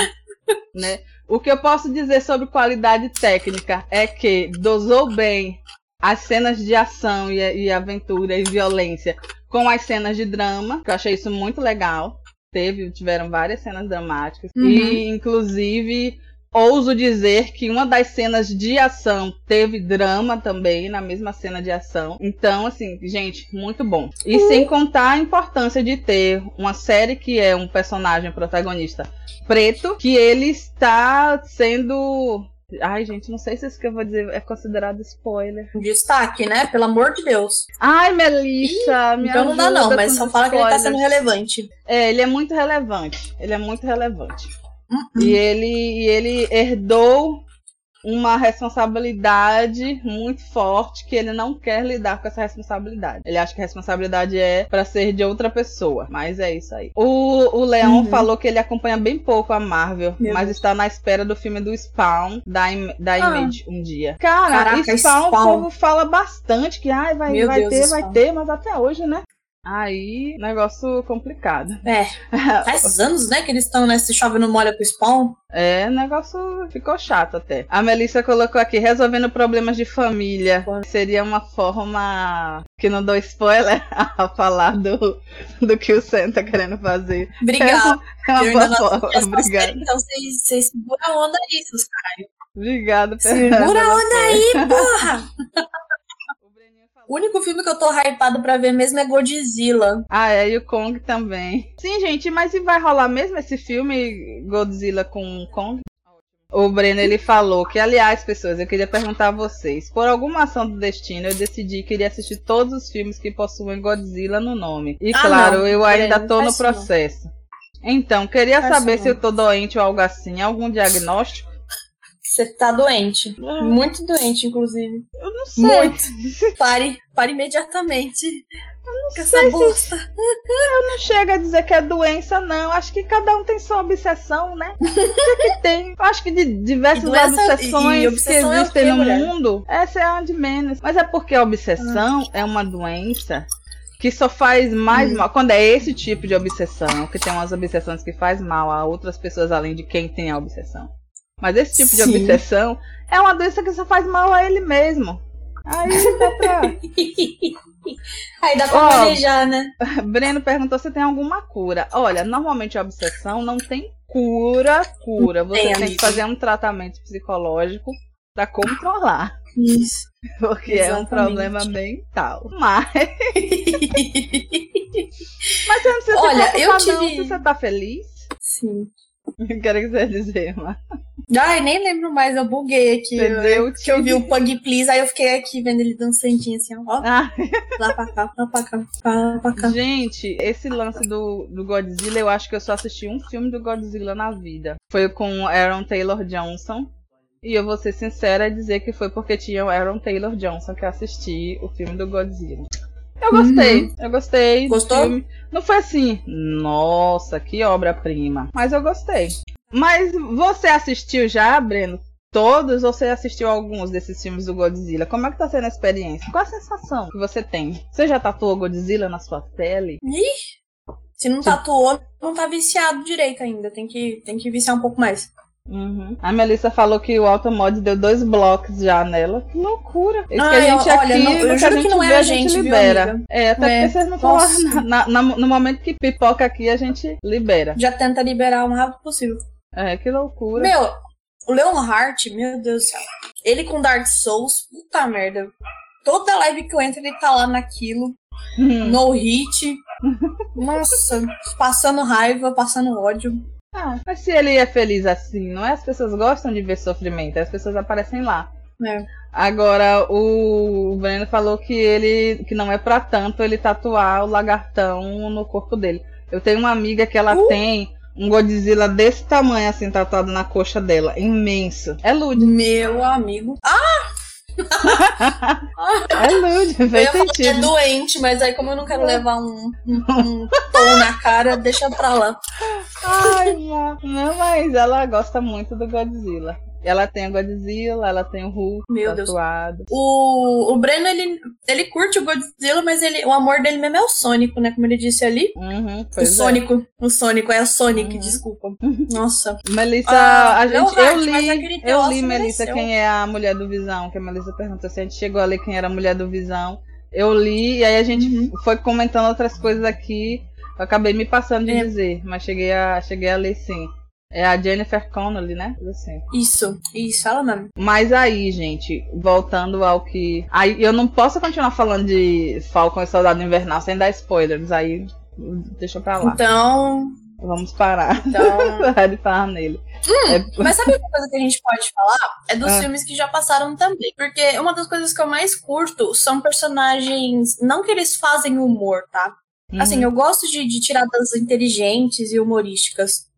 né? O que eu posso dizer sobre qualidade técnica é que dosou bem as cenas de ação e, e aventura e violência com as cenas de drama, que eu achei isso muito legal. Teve, tiveram várias cenas dramáticas. Uhum. E, inclusive, ouso dizer que uma das cenas de ação teve drama também, na mesma cena de ação. Então, assim, gente, muito bom. E Uhum. sem contar a importância de ter uma série que é um personagem protagonista preto, que ele está sendo. Ai, gente, não sei se isso que eu vou dizer é considerado spoiler. Destaque, né? Pelo amor de Deus. Ai, Melissa, me então não dá não, mas só fala que ele tá spoilers. sendo relevante. É, ele é muito relevante. Ele é muito relevante. Uhum. E ele, e ele herdou uma responsabilidade muito forte que ele não quer lidar com essa responsabilidade. Ele acha que a responsabilidade é pra ser de outra pessoa. Mas é isso aí. O, o Leon Uhum. falou que ele acompanha bem pouco a Marvel, Meu mas Deus. está na espera do filme do Spawn da, Im- da Ah. Image um dia. Cara, Caraca, Spawn, Spawn. o povo fala bastante que ai, vai, Meu vai Deus, ter, vai Spawn. ter, mas até hoje, né? Aí, negócio complicado. É, [laughs] faz anos, né, que eles estão nesse chove no molha com o Spawn. É, negócio ficou chato até. A Melissa colocou aqui, resolvendo problemas de família. Seria uma forma que não dou spoiler [laughs] a falar do, do que o Sam tá querendo fazer. Obrigada. É uma Eu boa forma. Obrigada. Então vocês seguram a onda aí, seus caras. Obrigada, Segura a onda aí, porra! [laughs] O único filme que eu tô hypada pra ver mesmo é Godzilla. Ah, é, e o Kong também. Sim, gente, mas e vai rolar mesmo esse filme Godzilla com Kong? O Breno, ele falou que, aliás, pessoas, eu queria perguntar a vocês. Por alguma ação do destino, eu decidi que iria assistir todos os filmes que possuem Godzilla no nome. E Ah, claro, não, eu ainda Breno, tô no não. processo. Então, queria Faz saber se eu tô doente ou algo assim. Algum diagnóstico? Você tá doente. Ah. Muito doente, inclusive. Eu não sei. Muito. [laughs] Pare, pare imediatamente. Com essa bosta. Não chega a dizer que é doença, não. Acho que cada um tem sua obsessão, né? [laughs] O que, que tem? Eu acho que de diversas doença- obsessões e- e obsessão que é existem quê, no mulher? mundo, essa é a de menos. Mas é porque a obsessão é uma doença que só faz mais Hum. mal. Quando é esse tipo de obsessão, que tem umas obsessões que faz mal a outras pessoas além de quem tem a obsessão. Mas esse tipo de Sim. obsessão é uma doença que só faz mal a ele mesmo. Aí dá pra. [laughs] Aí dá pra manejar, né? [laughs] Breno perguntou se tem alguma cura. Olha, normalmente a obsessão não tem cura, cura. Você tem, tem, que fazer um tratamento psicológico pra controlar, Isso. [laughs] porque é um Exatamente. problema mental. Mas, mas você não precisa Olha, se eu não, tive- se você tá feliz. Sim. O que era que você ia dizer, mas Ai, nem lembro mais, eu buguei aqui. Entendeu? Eu, que eu vi o [laughs] Pug Please, aí eu fiquei aqui vendo ele dançandinho assim, ó. Ah, Lá pra cá, lá pra cá, lá pra cá. gente, esse lance do, do Godzilla, eu acho que eu só assisti um filme do Godzilla na vida. Foi com Aaron Taylor Johnson. E eu vou ser sincera e dizer que foi porque tinha o Aaron Taylor Johnson que eu assisti o filme do Godzilla. Eu gostei, eu gostei. Gostou? filme. Não foi assim, nossa, que obra-prima. Mas eu gostei. Mas você assistiu já, Breno? Todos ou você assistiu alguns desses filmes do Godzilla? Como é que tá sendo a experiência? Qual a sensação que você tem? Você já tatuou Godzilla na sua pele? Se não tatuou, não tá viciado direito ainda. Tem que, tem que viciar um pouco mais. Uhum. A Melissa falou que o Automod deu dois blocos já nela. Que loucura. Isso que a gente olha, aqui, não- eu que juro que gente não é vê, a gente viu, libera. amiga? é, até É. porque vocês não falaram. Na, na- no momento que pipoca aqui, a gente libera. Já tenta liberar o mais rápido possível. É, que loucura. Meu, o Leonhardt, meu Deus do céu. Ele com Dark Souls, puta merda. Toda live que eu entro, ele tá lá naquilo. Hum. No hit. Nossa, passando raiva, passando ódio. Ah, mas se ele é feliz assim, não é? As pessoas gostam de ver sofrimento, as pessoas aparecem lá. É. Agora, o Breno falou que ele que não é pra tanto ele tatuar o lagartão no corpo dele. Eu tenho uma amiga que ela Uh! tem um Godzilla desse tamanho, assim, tatuado na coxa dela. Imenso. É Lud. Meu amigo. É falar que é sentido. doente, mas aí como eu não quero levar um, um, um tom na cara, deixa pra lá. Ai, não, mas ela gosta muito do Godzilla. Ela tem o Godzilla, ela tem o Hulk Meu Deus. tatuado. O, o Breno, ele, ele curte o Godzilla, mas ele, o amor dele mesmo é o Sônico, né? Como ele disse ali. Uhum, O é. Sônico. O Sônico, é o Sonic, Uhum. desculpa. [laughs] Nossa. Melissa, Ah, a gente, eu li, eu li, Melissa, mereceu. quem é a mulher do Visão, que a Melissa perguntou se a gente chegou a ler quem era a mulher do Visão. Eu li, e aí a gente Uhum. foi comentando outras coisas aqui. Eu acabei me passando de É. dizer, mas cheguei a, cheguei a ler sim. É a Jennifer Connelly, né? Assim. Isso, isso, ela mesmo. Mas aí, gente, voltando ao que. Aí eu não posso continuar falando de Falcon e Soldado Invernal sem dar spoilers. Aí deixa pra lá. Então. Vamos parar Então. [laughs] de falar nele. Hum, É- Mas sabe uma coisa que a gente pode falar? É dos Ah. filmes que já passaram também. Porque uma das coisas que eu mais curto são personagens. Não que eles fazem humor, tá? Assim, Uhum, eu gosto de, de tiradas inteligentes e humorísticas.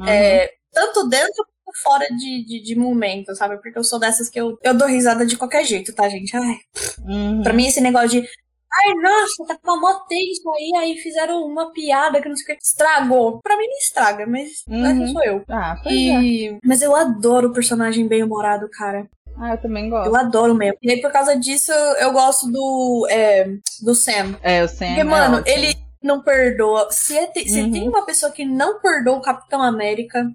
Uhum. É, tanto dentro quanto fora de, de, de momento, sabe? Porque eu sou dessas que eu, eu dou risada de qualquer jeito, tá, gente? Ai, Uhum. Pra mim, esse negócio de. Ai, nossa, tá com mó tenso aí, aí fizeram uma piada que não sei o que. Estragou. Pra mim não estraga, mas Uhum. essa sou eu. Ah, pois é. E... Mas eu adoro o personagem bem-humorado, cara. Ah, eu também Eu gosto. adoro mesmo. E aí, por causa disso, eu gosto do. é, do Sam. É, o Sam. Porque, é mano, ele não perdoa. Se, é te- se Uhum. tem uma pessoa que não perdoa o Capitão América,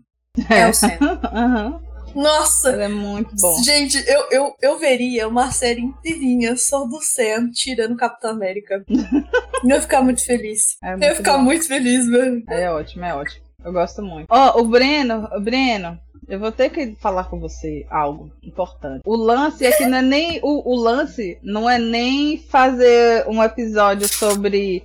é o Sam. [laughs] Aham. Nossa! Ele é muito bom. Gente, eu, eu, eu veria uma série inteirinha só do Sam tirando o Capitão América. [laughs] eu ia ficar muito feliz. É eu ia muito ficar bom. muito feliz, velho. É ótimo, é ótimo. Eu gosto muito. Ó, o Breno, o Breno, eu vou ter que falar com você algo importante. O lance é que não é nem. O, o lance não é nem fazer um episódio sobre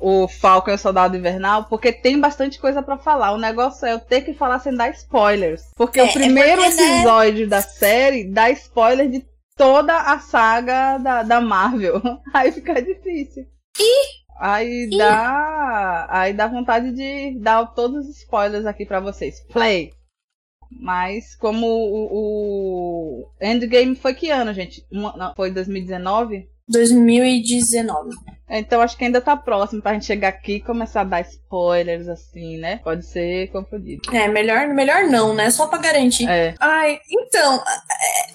o Falcon e o Soldado Invernal, porque tem bastante coisa pra falar. O negócio é eu ter que falar sem dar spoilers. Porque É, o é primeiro porque, né? episódio da série dá spoiler de toda a saga da, da Marvel. [laughs] Aí fica difícil. Aí dá. Aí dá vontade de dar todos os spoilers aqui pra vocês. Play! Mas como o, o Endgame foi que ano, gente? Uma- foi 2019? 2019. Então acho que ainda tá próximo pra gente chegar aqui e começar a dar spoilers assim, né? Pode ser confundido. É, melhor, melhor não, né? Só pra garantir. É. Ai, então,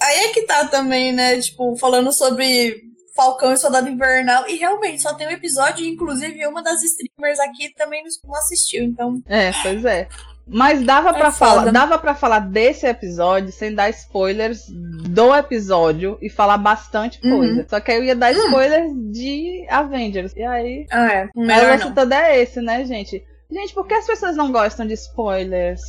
aí é que tá também, né? Tipo, falando sobre Falcão e Soldado Invernal. E realmente, só tem um episódio, inclusive uma das streamers aqui também não assistiu, então. É, pois é. Mas dava É pra foda. falar, dava para falar desse episódio sem dar spoilers do episódio e falar bastante Uhum. coisa. Só que aí eu ia dar spoilers de Avengers. E aí, Ah, é. o Melhor não. todo é esse, né, gente? Gente, por que as pessoas não gostam de spoilers?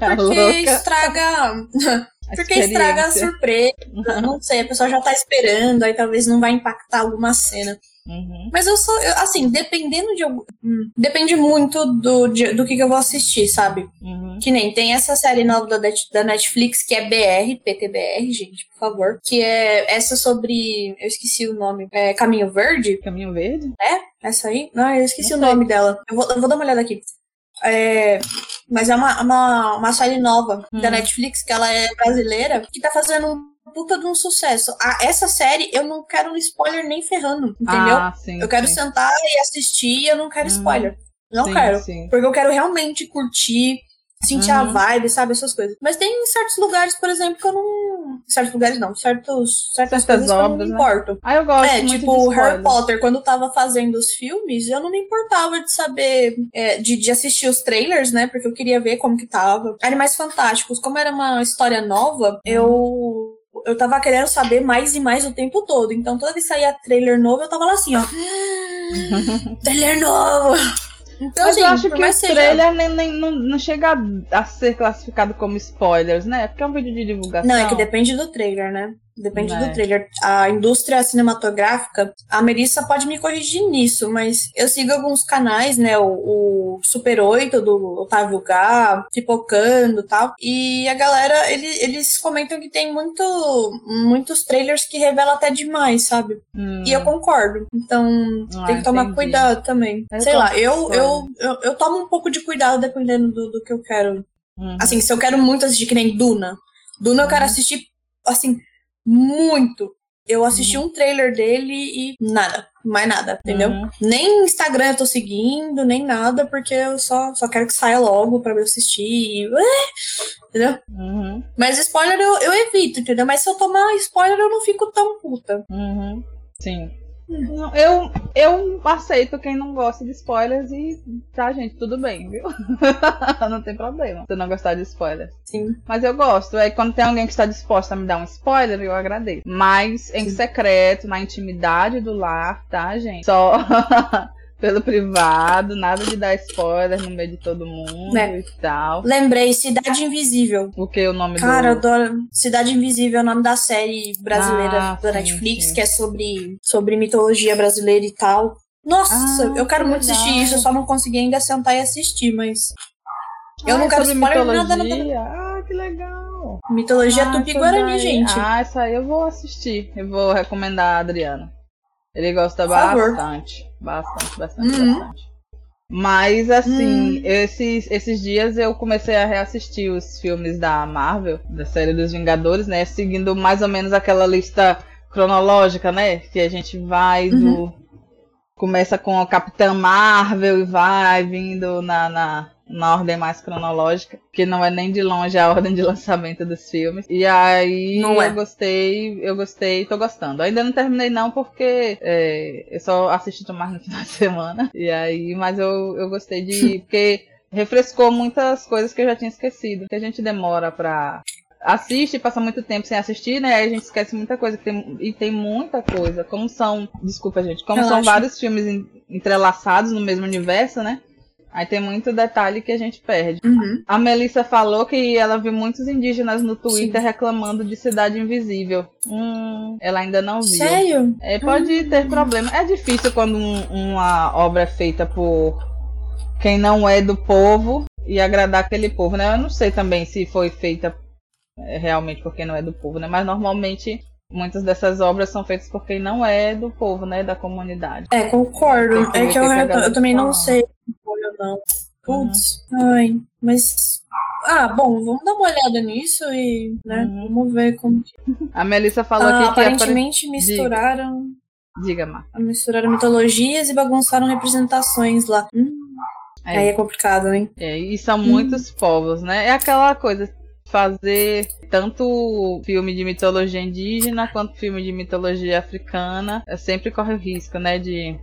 A [laughs] Porque louca estraga. [laughs] Porque estraga a surpresa. Não sei, a pessoa já tá esperando, aí talvez não vai impactar alguma cena. Uhum. Mas eu sou, eu- assim, dependendo de hum, Depende muito do, de- do que, que eu vou assistir, sabe? Uhum. Que nem tem essa série nova da, da Netflix, que é BR, PTBR, gente, por favor. Que é essa sobre. Eu esqueci o nome. É Caminho Verde? Caminho Verde? Essa aí? Não, eu esqueci Não o nome dela. Eu vou, eu vou dar uma olhada aqui. É, mas é uma, uma, uma série nova da Hum. Netflix, que ela é brasileira, que tá fazendo puta de um sucesso. Ah, essa série eu não quero um spoiler nem ferrando, entendeu? Ah, sim. eu quero sim. sentar e assistir e eu não quero Hum. spoiler. Não Sim, quero. Porque eu quero realmente curtir, sentir a Uhum. vibe, sabe? Essas coisas. Mas tem certos lugares, por exemplo, que eu não. Certos lugares não, certos, certas Certas coisas que eu não obras, me né? importo. Ah, eu gosto É, tipo, Harry. Potter, quando tava fazendo os filmes, eu não me importava de saber, é, de, de assistir os trailers, né? Porque eu queria ver como que tava. Animais Fantásticos, como era uma história nova, eu. Eu tava querendo saber mais e mais o tempo todo. Então, toda vez que saía trailer novo, eu tava lá assim, ó. [laughs] trailer novo! Então, Mas assim, eu acho que o que seja- trailer nem, nem- não, não chega a, a ser classificado como spoilers, né? Porque é um vídeo de divulgação. Não, é que depende do trailer, né? Depende do trailer. A indústria cinematográfica, a Melissa pode me corrigir nisso, mas eu sigo alguns canais, né? O, o Super 8 do Otávio Gá, Pipocando e tal. E a galera, ele- eles comentam que tem muito, muitos trailers que revelam até demais, sabe? Hum. E eu concordo. Então, Ah, tem que tomar entendi. cuidado também. Eu Sei lá, eu, eu, eu, eu tomo um pouco de cuidado dependendo do, do que eu quero Uhum. Assim, se eu quero muito assistir, que nem Duna. Duna eu quero Uhum. assistir, assim, muito. Eu assisti uhum. um trailer dele e nada, mais nada, entendeu? Uhum. Nem Instagram eu tô seguindo, nem nada, porque eu só, só quero que saia logo pra eu assistir. E... Entendeu? Uhum. Mas spoiler eu, eu evito, entendeu? Mas se eu tomar spoiler eu não fico tão puta. Uhum. Sim. Eu, eu aceito quem não gosta de spoilers e tá, gente, tudo bem, viu? [laughs] não tem problema se não gostar de spoilers. Sim. Mas eu gosto. Aí quando tem alguém que está disposto a me dar um spoiler, eu agradeço. Mas em Sim. secreto, na intimidade do lar, tá, gente? Só [laughs] pelo privado, nada de dar spoiler no meio de todo mundo é. e tal. Lembrei, Cidade Invisível. O que o nome Cara, do... adoro. Cidade Invisível é o nome da série brasileira ah, da sim, Netflix, sim. que é sobre, sobre mitologia brasileira e tal. Nossa, ah, eu quero que muito legal. assistir isso, eu só não consegui ainda sentar e assistir, mas. Ah, eu não quero spoiler nada, nada. Ah, que legal. Mitologia ah, Tupi-Guarani, gente. Ah, essa aí eu vou assistir. Eu vou recomendar a Adriana. Ele gosta bastante. Bastante, bastante, uhum. bastante. Mas, assim, uhum. esses, esses dias eu comecei a reassistir os filmes da Marvel, da série dos Vingadores, né? Seguindo mais ou menos aquela lista cronológica, né? Que a gente vai do. Uhum. Começa com o Capitã Marvel e vai vindo na, na, na ordem mais cronológica, que não é nem de longe a ordem de lançamento dos filmes. E aí eu é. gostei, eu gostei, tô gostando. Ainda não terminei não, porque é, eu só assisti mais no [laughs] final de semana. E aí, mas eu, eu gostei de. [laughs] porque refrescou muitas coisas que eu já tinha esquecido. Que a gente demora pra assiste e passa muito tempo sem assistir, né? Aí a gente esquece muita coisa. Tem, e tem muita coisa. Como são. Desculpa, gente. Como são vários filmes entrelaçados no mesmo universo, né? Aí tem muito detalhe que a gente perde. Uhum. A Melissa falou que ela viu muitos indígenas no Twitter Sim. reclamando de Cidade Invisível. Hum, ela ainda não viu. Sério? É, pode hum. ter problema. É difícil quando um, uma obra é feita por quem não é do povo e agradar aquele povo, né? Eu não sei também se foi feita é, realmente por quem não é do povo, né? Mas normalmente muitas dessas obras são feitas por quem não é do povo, né? Da comunidade. É, concordo. É que eu, eu, eu também não sei não. Putz, uhum. ai, mas. Ah, bom, vamos dar uma olhada nisso e, né, uhum. vamos ver como. A Melissa falou ah, que. Aparentemente misturaram. Diga, Má. Misturaram mitologias e bagunçaram representações lá. Hum, é. Aí é complicado, hein? É, e são muitos hum. povos, né? É aquela coisa, fazer tanto filme de mitologia indígena quanto filme de mitologia africana, é sempre corre o risco, né, de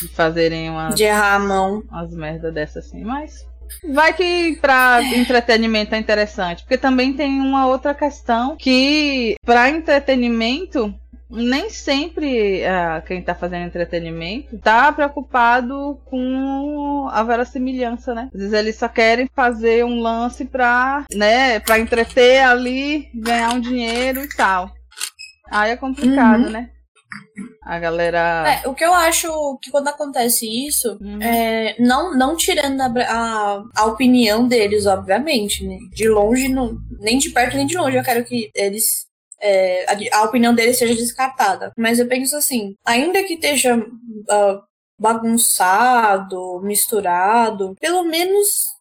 de fazerem umas. De errar a mão. Umas merda dessa assim, mas. Vai que pra entretenimento é interessante, porque também tem uma outra questão que para entretenimento nem sempre uh, quem tá fazendo entretenimento tá preocupado com a verossimilhança, né? Às vezes eles só querem fazer um lance pra, né, pra entreter ali, ganhar um dinheiro e tal. Aí é complicado, uhum. né? A galera. É, o que eu acho que quando acontece isso, uhum. é, não, não tirando a, a, a, opinião deles, obviamente, né? De longe, não, nem de perto nem de longe, eu quero que eles. É, a, a, opinião deles seja descartada. Mas eu penso assim, ainda que esteja uh, bagunçado, misturado, pelo menos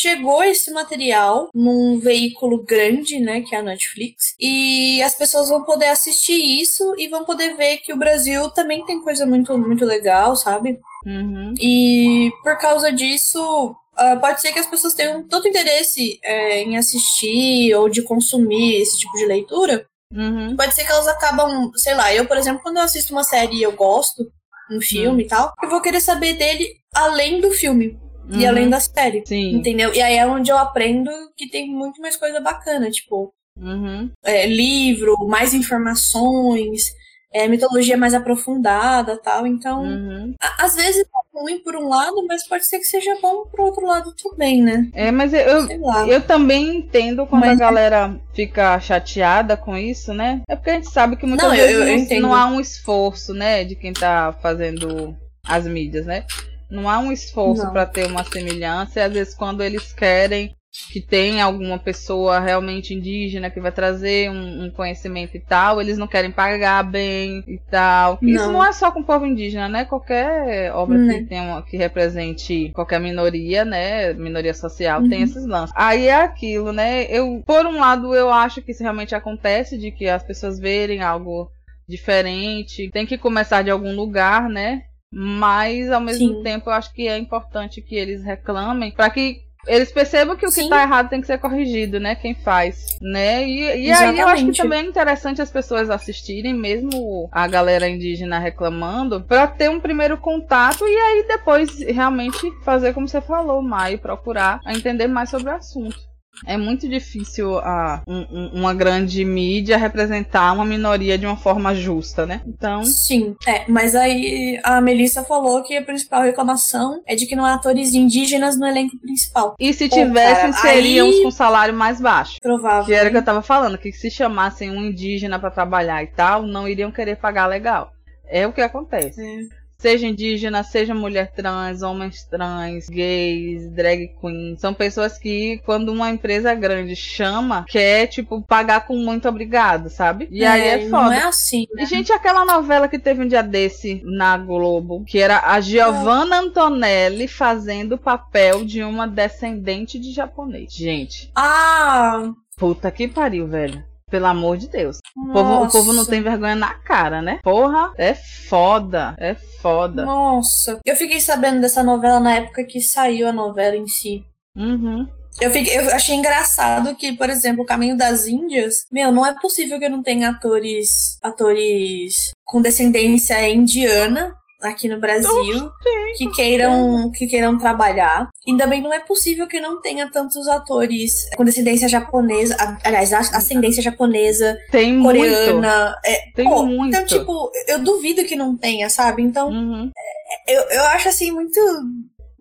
chegou esse material num veículo grande, né, que é a Netflix, e as pessoas vão poder assistir isso e vão poder ver que o Brasil também tem coisa muito, muito legal, sabe? Uhum. E por causa disso, Uh, pode ser que as pessoas tenham tanto interesse é, em assistir ou de consumir esse tipo de leitura. Uhum. Pode ser que elas acabam, sei lá, eu, por exemplo, quando eu assisto uma série e eu gosto, um filme uhum. e tal, eu vou querer saber dele além do filme uhum. e além da série. Sim. Entendeu? E aí é onde eu aprendo que tem muito mais coisa bacana, tipo, uhum. é, livro, mais informações, é, mitologia mais aprofundada tal. Então, uhum. a, às vezes é ruim por um lado, mas pode ser que seja bom por outro lado também, né? É, mas eu, eu, eu também entendo quando mas, a galera fica chateada com isso, né? É porque a gente sabe que muitas não, vezes eu, eu não, não há um esforço, né, de quem tá fazendo as mídias, né? Não há um esforço para ter uma semelhança. E às vezes, quando eles querem que tenha alguma pessoa realmente indígena que vai trazer um, um, conhecimento e tal, eles não querem pagar bem e tal. Não. Isso não é só com o povo indígena, né? Qualquer obra que né. tenha que represente qualquer minoria, né? Minoria social, uhum. tem esses lances. Aí é aquilo, né? Eu, por um lado, eu acho que isso realmente acontece, de que as pessoas verem algo diferente, tem que começar de algum lugar, né? Mas ao mesmo Sim. tempo eu acho que é importante que eles reclamem para que eles percebam que o que Sim. tá errado tem que ser corrigido, né? Quem faz, né? E, e aí eu acho que também é interessante as pessoas assistirem, mesmo a galera indígena reclamando, pra ter um primeiro contato e aí depois realmente fazer como você falou, Mai, procurar entender mais sobre o assunto. É muito difícil a, um- um- uma grande mídia representar uma minoria de uma forma justa, né? Então, Sim, é, mas aí a Melissa falou que a principal reclamação é de que não há atores indígenas no elenco principal. e se Pô, tivessem, cara, seriam aí- os com salário mais baixo. Provável. Que era o que eu tava falando, que se chamassem um indígena pra trabalhar e tal, não iriam querer pagar legal. É o que acontece. É. Seja indígena, seja mulher trans, homens trans, gays, drag queens. São pessoas que, quando uma empresa grande chama, quer, tipo, pagar com muito obrigado, sabe? E aí é Não foda. é assim, né? E, gente, aquela novela que teve um dia desse na Globo, que era a Giovanna Antonelli fazendo o papel de uma descendente de japonês. Gente, Ah! puta que pariu, velho. Pelo amor de Deus. O povo, o povo não tem vergonha na cara, né? Porra, é foda. É foda. Nossa. Eu fiquei sabendo dessa novela na época que saiu a novela em si. Uhum. Eu, fiquei, eu achei engraçado que, por exemplo, o Caminho das Índias, meu, não é possível que não tenha atores, atores com descendência indiana aqui no Brasil que queiram que queiram trabalhar. Ainda bem não é possível que não tenha tantos atores com descendência japonesa, aliás, ascendência japonesa, Tem muito. coreana. É, Tem pô, muito. Então, tipo, eu duvido que não tenha, sabe? Então, Uhum. eu, eu acho assim muito.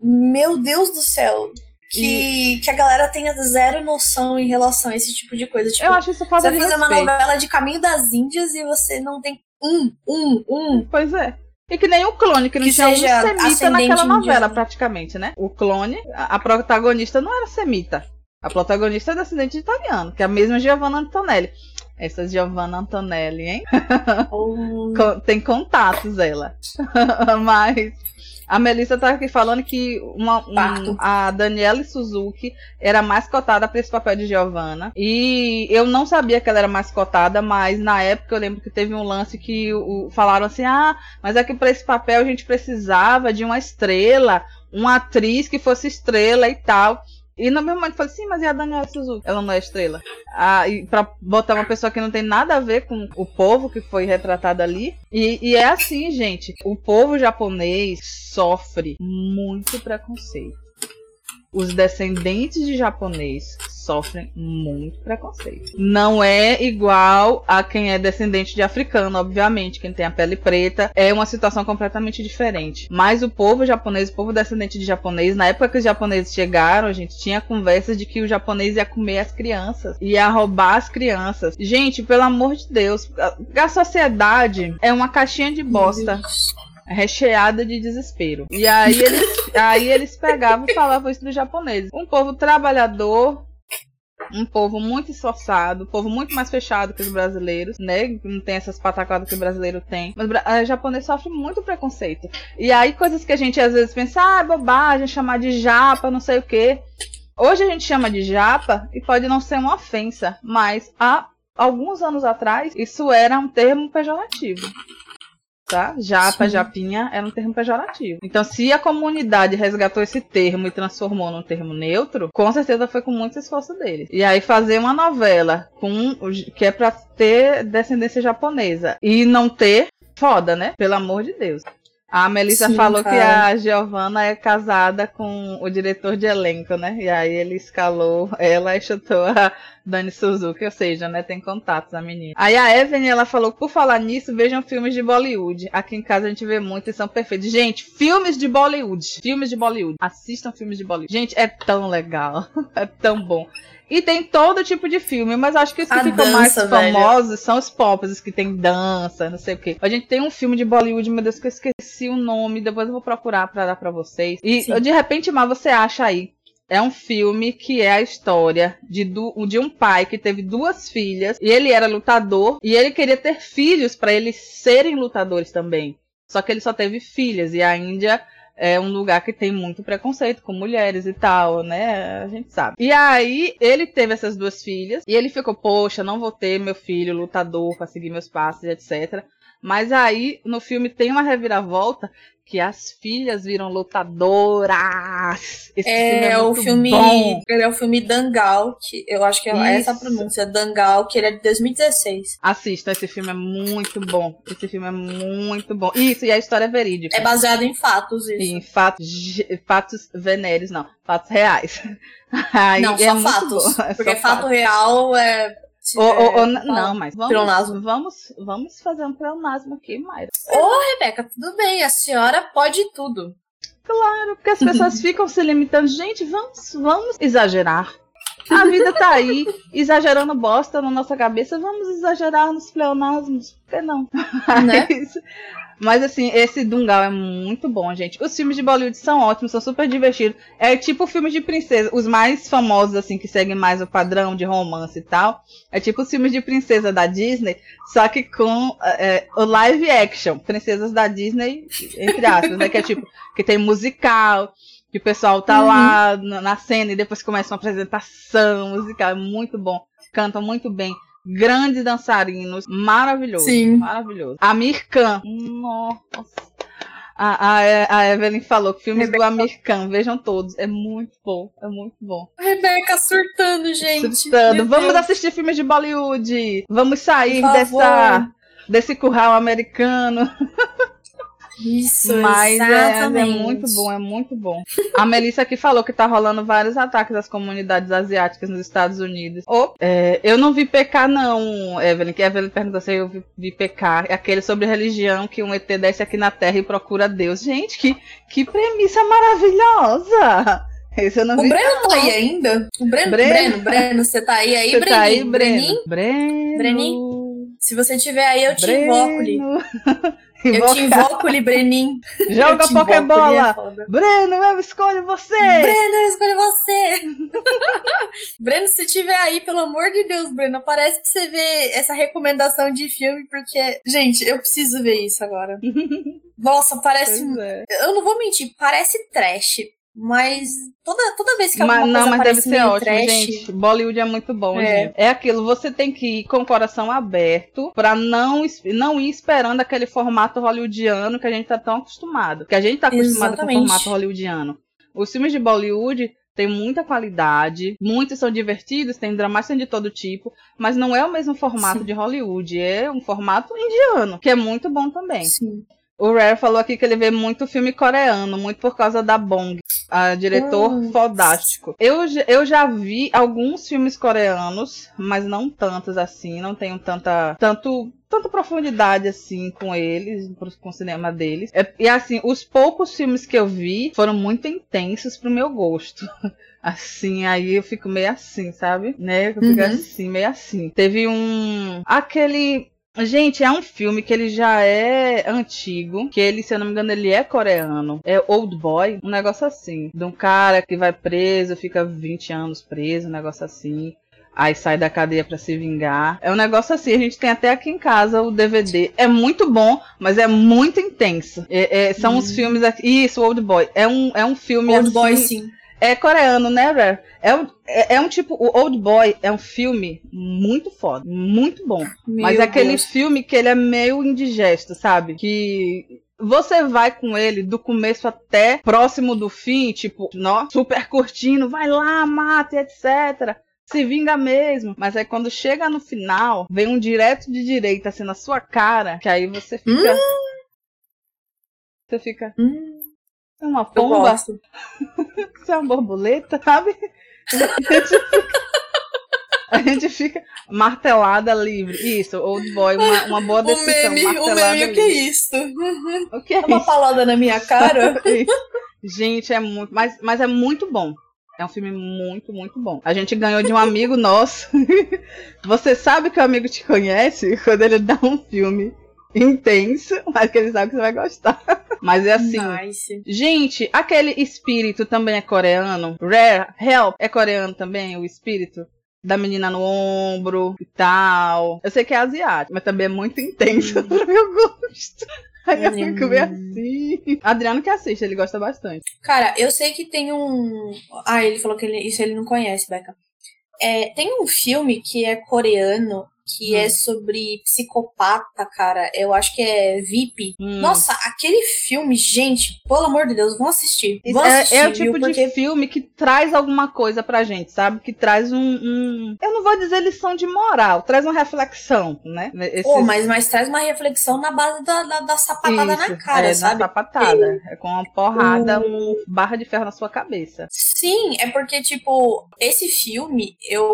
Meu Deus do céu. Que, que a galera tenha zero noção em relação a esse tipo de coisa. Tipo, Eu acho isso você falta vai de fazer uma novela de Caminho das Índias e você não tem um, um, um. Pois é. E que nem o clone, que não Que tinha um semita naquela novela, indiano. praticamente, né? O clone, a, a protagonista não era semita. A protagonista é descendente de italiano, que é a mesma Giovanna Antonelli. Essa Giovanna Antonelli, hein? [laughs] Co- Tem contatos ela. [laughs] Mas a Melissa tá aqui falando que uma, um- a Daniela Suzuki era mais cotada para esse papel de Giovanna. E eu não sabia que ela era mais cotada, mas na época eu lembro que teve um lance que o, falaram assim: ah, mas é que para esse papel a gente precisava de uma estrela, uma atriz que fosse estrela e tal. E no mesmo momento falei, sim, mas e a Daniela Suzuki? Ela não é estrela. Ah, e pra botar uma pessoa que não tem nada a ver com o povo que foi retratado ali. E, e é assim, gente. O povo japonês sofre muito preconceito. Os descendentes de japonês sofrem muito preconceito. Não é igual a quem é descendente de africano, obviamente. Quem tem a pele preta é uma situação completamente diferente. Mas o povo japonês, o povo descendente de japonês, na época que os japoneses chegaram, a gente tinha conversas de que o japonês ia comer as crianças, ia roubar as crianças. Gente, pelo amor de Deus, a, sociedade é uma caixinha de bosta recheada de desespero. E aí eles, aí eles pegavam e falavam isso dos japoneses. Um povo trabalhador, um povo muito esforçado, um povo muito mais fechado que os brasileiros, né? Não tem essas pataquadas que o brasileiro tem. Mas o o japonês sofre muito preconceito. E aí coisas que a gente às vezes pensa, ah, é bobagem, chamar de japa, não sei o quê. Hoje a gente chama de japa e pode não ser uma ofensa, mas há alguns anos atrás isso era um termo pejorativo tá? Japa, Sim. japinha era um termo pejorativo. Então, se a comunidade resgatou esse termo e transformou num termo neutro, com certeza foi com muito esforço deles. E aí fazer uma novela com que é pra ter descendência japonesa e não ter, foda, né? Pelo amor de Deus. A Melissa Sim, falou que cara. a Giovanna é casada com o diretor de elenco, né? E aí ele escalou ela e chutou a Dani Suzuki, ou seja, né? Tem contatos a menina. Aí a Evelyn, ela falou, por falar nisso, vejam filmes de Bollywood. Aqui em casa a gente vê muito e são perfeitos. Gente, filmes de Bollywood. Filmes de Bollywood. Assistam filmes de Bollywood. Gente, é tão legal. [laughs] é tão bom. E tem todo tipo de filme, mas acho que os que A ficam mais dança, velho. famosos são os pop, os que tem dança, não sei o quê. A gente tem um filme de Bollywood, meu Deus, que eu esqueci o nome, depois eu vou procurar pra dar pra vocês. E Sim. de repente, mas você acha aí. É um filme que é a história de, du- de um pai que teve duas filhas e ele era lutador e ele queria ter filhos pra eles serem lutadores também. Só que ele só teve filhas e a Índia é um lugar que tem muito preconceito com mulheres e tal, né? A gente sabe. E aí, ele teve essas duas filhas e ele ficou, poxa, não vou ter meu filho lutador pra seguir meus passos, etc. Mas aí, no filme, tem uma reviravolta que as filhas viram lutadoras. Esse é, filme é o filme. Bom. Ele é o filme Dangal, que eu acho que é Isso. essa a pronúncia, Dangal, que ele é de 2016. Assista, esse filme é muito bom. Esse filme é muito bom. Isso, e a história é verídica. É baseado em fatos, isso. Em fatos, fatos venéreos, não, fatos reais. [laughs] Aí, não, é só fatos. [laughs] Porque só fato fatos. real é ou, ou, ou, não, mas vamos, vamos, vamos fazer um pleonasmo aqui, Mayra. Ô, Rebeca, tudo bem, a senhora pode tudo. Claro, porque as pessoas [laughs] ficam se limitando. Gente, vamos, vamos exagerar. A vida tá aí, exagerando bosta na nossa cabeça. Vamos exagerar nos pleonasmos. Por que não? Né? [laughs] Mas assim, esse Dungal é muito bom, gente. Os filmes de Bollywood são ótimos, são super divertidos. É tipo filmes de princesa, os mais famosos, assim, que seguem mais o padrão de romance e tal. É tipo os filmes de princesa da Disney, só que com é, o live action. Princesas da Disney, entre aspas, né? Que é tipo, que tem musical, que o pessoal tá uhum. lá na cena e depois começa uma apresentação musical. É muito bom. Cantam muito bem grandes dançarinos, maravilhoso. Sim. Maravilhoso. Amir Khan. Nossa. A, a, a, Evelyn falou que filmes Rebeca. do Amir Khan, vejam todos. É muito bom, é muito bom. Rebeca surtando, gente. Surtando. Vamos Deus. assistir filmes de Bollywood. Vamos sair dessa, desse curral americano. [laughs] Isso, Mas é, é, muito bom, é muito bom. A Melissa aqui falou que tá rolando vários ataques às comunidades asiáticas nos Estados Unidos. Oh, é, eu não vi pecar, não, Evelyn. Que Evelyn perguntou se eu vi, vi pecar. É aquele sobre religião que um ET desce aqui na Terra e procura Deus. Gente, que, que premissa maravilhosa! Esse eu não o vi. Breno tá aí ainda? O Breno, Breno, Breno, Breno você tá aí aí, você Breninho? Tá aí, Breno. Breninho? Breninho? Se você tiver aí, eu te Breno. invoco, [laughs] [laughs] Eu te invoco, Librenin. Joga a Pokébola. Breno, eu escolho você. Breno, eu escolho você. [laughs] Breno, se tiver aí, pelo amor de Deus, Breno, aparece pra você ver essa recomendação de filme, porque, gente, eu preciso ver isso agora. [laughs] Nossa, parece. É. Eu não vou mentir, parece trash. Mas toda, toda vez que alguma mas, coisa Não, mas deve ser ótimo, trash... gente. Bollywood é muito bom, é. gente. É aquilo, você tem que ir com o coração aberto pra não, não ir esperando aquele formato hollywoodiano que a gente tá tão acostumado. Que a gente tá acostumado Exatamente. com o formato hollywoodiano. Os filmes de Bollywood têm muita qualidade, muitos são divertidos, tem dramas de todo tipo, mas não é o mesmo formato Sim. de Hollywood, é um formato indiano, que é muito bom também. Sim. O Rare falou aqui que ele vê muito filme coreano, muito por causa da Bong, a diretor hum. fodástico. Eu, eu já vi alguns filmes coreanos, mas não tantos assim, não tenho tanta tanto tanta profundidade assim com eles, com o cinema deles. É, e assim, os poucos filmes que eu vi foram muito intensos pro meu gosto. [laughs] Assim, aí eu fico meio assim, sabe? Né? Eu fico uhum. assim, meio assim. Teve um. Aquele Gente, é um filme que ele já é antigo, que ele, se eu não me engano, ele é coreano. É Old Boy, um negócio assim. De um cara que vai preso, fica 20 anos preso, um negócio assim. Aí sai da cadeia para se vingar. É um negócio assim, a gente tem até aqui em casa o DVD. É muito bom, mas é muito intenso. É, é, são hum. os filmes aqui. Isso, Old Boy. É um, é um filme Old assim, Boy, sim. É coreano, né, Rare? É, um, é, é, um tipo. O Old Boy é um filme muito foda, muito bom. Meu mas é aquele Deus. filme que ele é meio indigesto, sabe? Que você vai com ele do começo até próximo do fim, tipo, nó, super curtindo, vai lá, mata, etc. Se vinga mesmo. Mas aí quando chega no final, vem um direto de direita assim na sua cara, que aí você fica. Hum. Você fica. Hum. É uma pomba. [laughs] Isso é uma borboleta, sabe? A gente fica martelada livre. Isso, old boy, uma, uma boa decisão. O meme, o meme o que é isso? O que é, [laughs] é uma palada na minha cara? [laughs] gente, é muito. Mas, mas é muito bom. É um filme muito, muito bom. A gente ganhou de um amigo nosso. Você sabe que o amigo te conhece quando ele dá um filme intenso, [laughs] mas que ele sabe que você vai gostar. [laughs] Mas é assim. Nice. Gente, aquele espírito também é coreano. Rare, Help é coreano também, o espírito da menina no ombro e tal. Eu sei que é asiático, mas também é muito intenso hum. [laughs] pro meu gosto. Aí eu fico meio hum. assim. Adriano que assiste, ele gosta bastante. Cara, eu sei que tem um. Ah, ele falou que ele... isso ele não conhece, Becca. É, tem um filme que é coreano que hum. é sobre psicopata, cara. Eu acho que é VIP. Hum. Nossa, aquele filme, gente, pelo amor de Deus, vão assistir. Vão é, assistir é, o tipo viu? de Porque... filme que traz alguma coisa pra gente, sabe? Que traz um, um, Eu não vou dizer lição de moral, traz uma reflexão, né? Esse... Pô, mas, mas traz uma reflexão na base da, da, da sapatada Isso, na cara, é, sabe? Na sapatada. É com uma porrada, um barra de ferro na sua cabeça. Sim, é porque, tipo, esse filme, eu.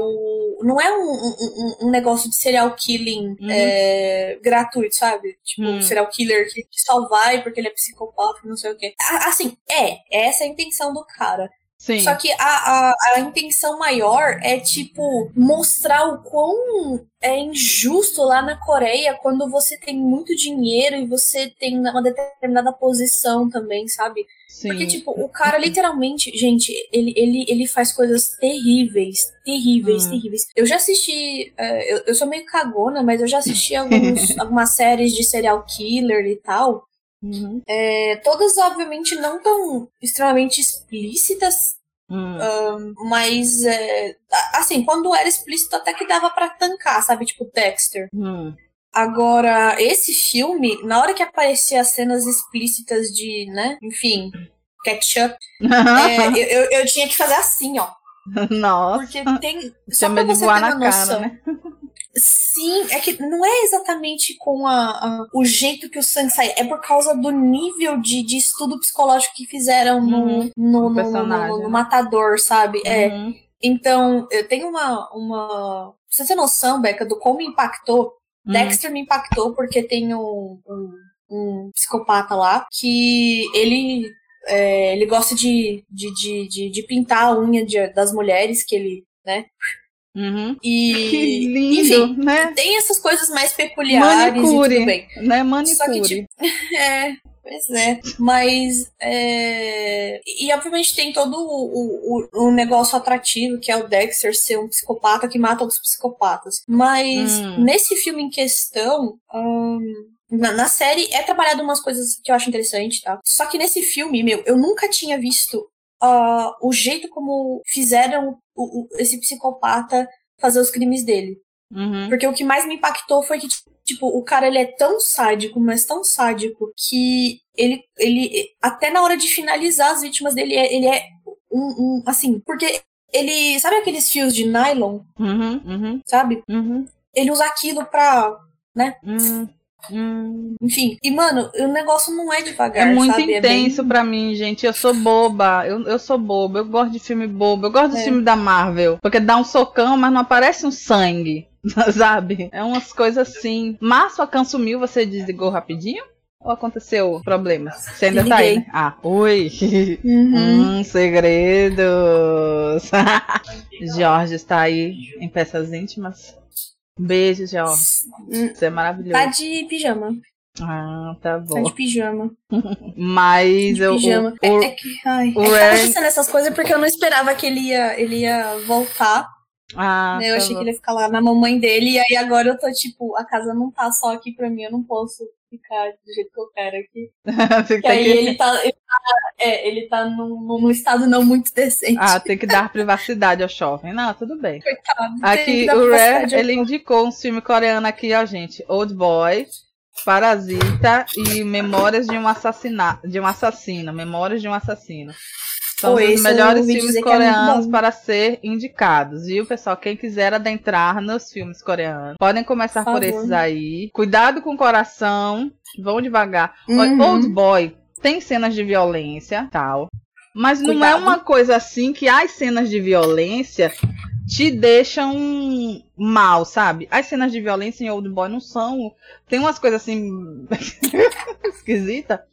Não é um, um, um negócio de serial killing uhum. é, gratuito, sabe? Tipo, uhum. serial killer que só vai porque ele é psicopata, não sei o quê. Assim, é, essa é a intenção do cara. Sim. Só que a, a, a intenção maior é, tipo, mostrar o quão é injusto lá na Coreia quando você tem muito dinheiro e você tem uma determinada posição também, sabe? Sim. Porque, tipo, o cara literalmente, gente, ele, ele, ele faz coisas terríveis, terríveis, hum. terríveis. Eu já assisti, uh, eu, eu sou meio cagona, mas eu já assisti [laughs] alguns, algumas séries de serial killer e tal. Uhum. É, todas, obviamente, não tão extremamente explícitas. Hum. Um, mas, é, assim, quando era explícito, até que dava para tancar, sabe? Tipo Dexter. Hum. Agora, esse filme, na hora que aparecia as cenas explícitas de, né, enfim, ketchup, é, [laughs] eu, eu, eu, tinha que fazer assim, ó. Nossa. Porque tem. Só pra você ter uma noção. Cara, né? Sim, é que não é exatamente com a, a, o jeito que o sangue sai, é por causa do nível de, de estudo psicológico que fizeram no, uhum. no, no, no, no, né? matador, sabe? É. Uhum. Então, eu tenho uma, uma. Você tem noção, Beca, do como impactou? Uhum. Dexter me impactou porque tem um, um, um psicopata lá que ele é, ele gosta de, de, de, de, de pintar a unha de, das mulheres que ele, né? Uhum. E, que lindo, enfim, né? Tem essas coisas mais peculiares Manicure, e tudo bem. Né? Manicure. Só que, tipo, [laughs] é, pois é. Mas, é... E, obviamente, tem todo o, o, o, negócio atrativo, que é o Dexter ser um psicopata que mata outros psicopatas. Mas, hum. nesse filme em questão... Hum, na, na, série é trabalhado umas coisas que eu acho interessante, tá? Só que nesse filme, meu, eu nunca tinha visto uh, o jeito como fizeram o, o, esse psicopata fazer os crimes dele. Uhum. Porque o que mais me impactou foi que, tipo, o cara ele é tão sádico, mas tão sádico, que ele, ele até na hora de finalizar as vítimas dele, ele é um, um assim, porque ele, sabe aqueles fios de nylon? Uhum, uhum. Sabe? Uhum. Ele usa aquilo pra, né? Hum. Hum. Enfim, e mano, o negócio não é devagar. É muito sabe? intenso é bem... para mim, gente. Eu sou boba. Eu, eu sou boba. Eu gosto de filme bobo. Eu gosto do é. filme da Marvel. Porque dá um socão, mas não aparece um sangue. [laughs] Sabe? É umas coisas assim. Março a sumiu, você desligou rapidinho? Ou aconteceu problemas? Você ainda tá aí, né? Ah, oi! Uhum. [laughs] hum, segredos! [laughs] Jorge está aí em peças íntimas. Beijo, Jorge. Você é maravilhoso. Tá de pijama. Ah, tá bom. Tá de pijama. Mas de eu. Pijama. O, é, é, que. Ai, o é Ren... acontecendo essas coisas porque eu não esperava que ele ia, ele ia voltar. Ah, né? Eu tá achei bom. que ele ia ficar lá na mamãe dele. E aí agora eu tô tipo, a casa não tá só aqui pra mim, eu não posso ficar do jeito que eu quero aqui. [laughs] Aí aqui. Ele, tá, ele tá, é, ele tá num, num, estado não muito decente. Ah, tem que dar privacidade ao jovem. Não, tudo bem. Coitado. Aqui o Rare, ele indicou um filme coreano aqui, ó, gente. Old Boy. Parasita e Memórias de um assassinato, de um assassino, Memórias de um assassino. São os melhores filmes é coreanos é para ser indicados, viu, pessoal? Quem quiser adentrar nos filmes coreanos, podem começar por, por esses aí. Cuidado com o coração, vão devagar. Uhum. Old Boy tem cenas de violência, tal. Mas Cuidado. não é uma coisa assim que as cenas de violência te deixam mal, sabe? As cenas de violência em Old Boy não são. Tem umas coisas assim. [laughs] esquisita.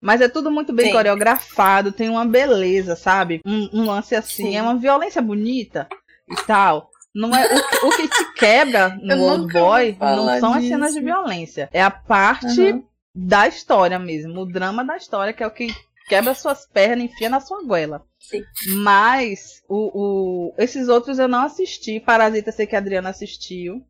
Mas é tudo muito bem Sim. coreografado, tem uma beleza, sabe? Um, um lance assim, Sim. é uma violência bonita e tal. Não é o, o que te quebra [laughs] no Old Boy não são disso. as cenas de violência, é a parte uhum. da história mesmo, o drama da história que é o que quebra suas pernas, enfia na sua goela. Sim. Mas o, o, esses outros eu não assisti. Parasita sei que a Adriana assistiu.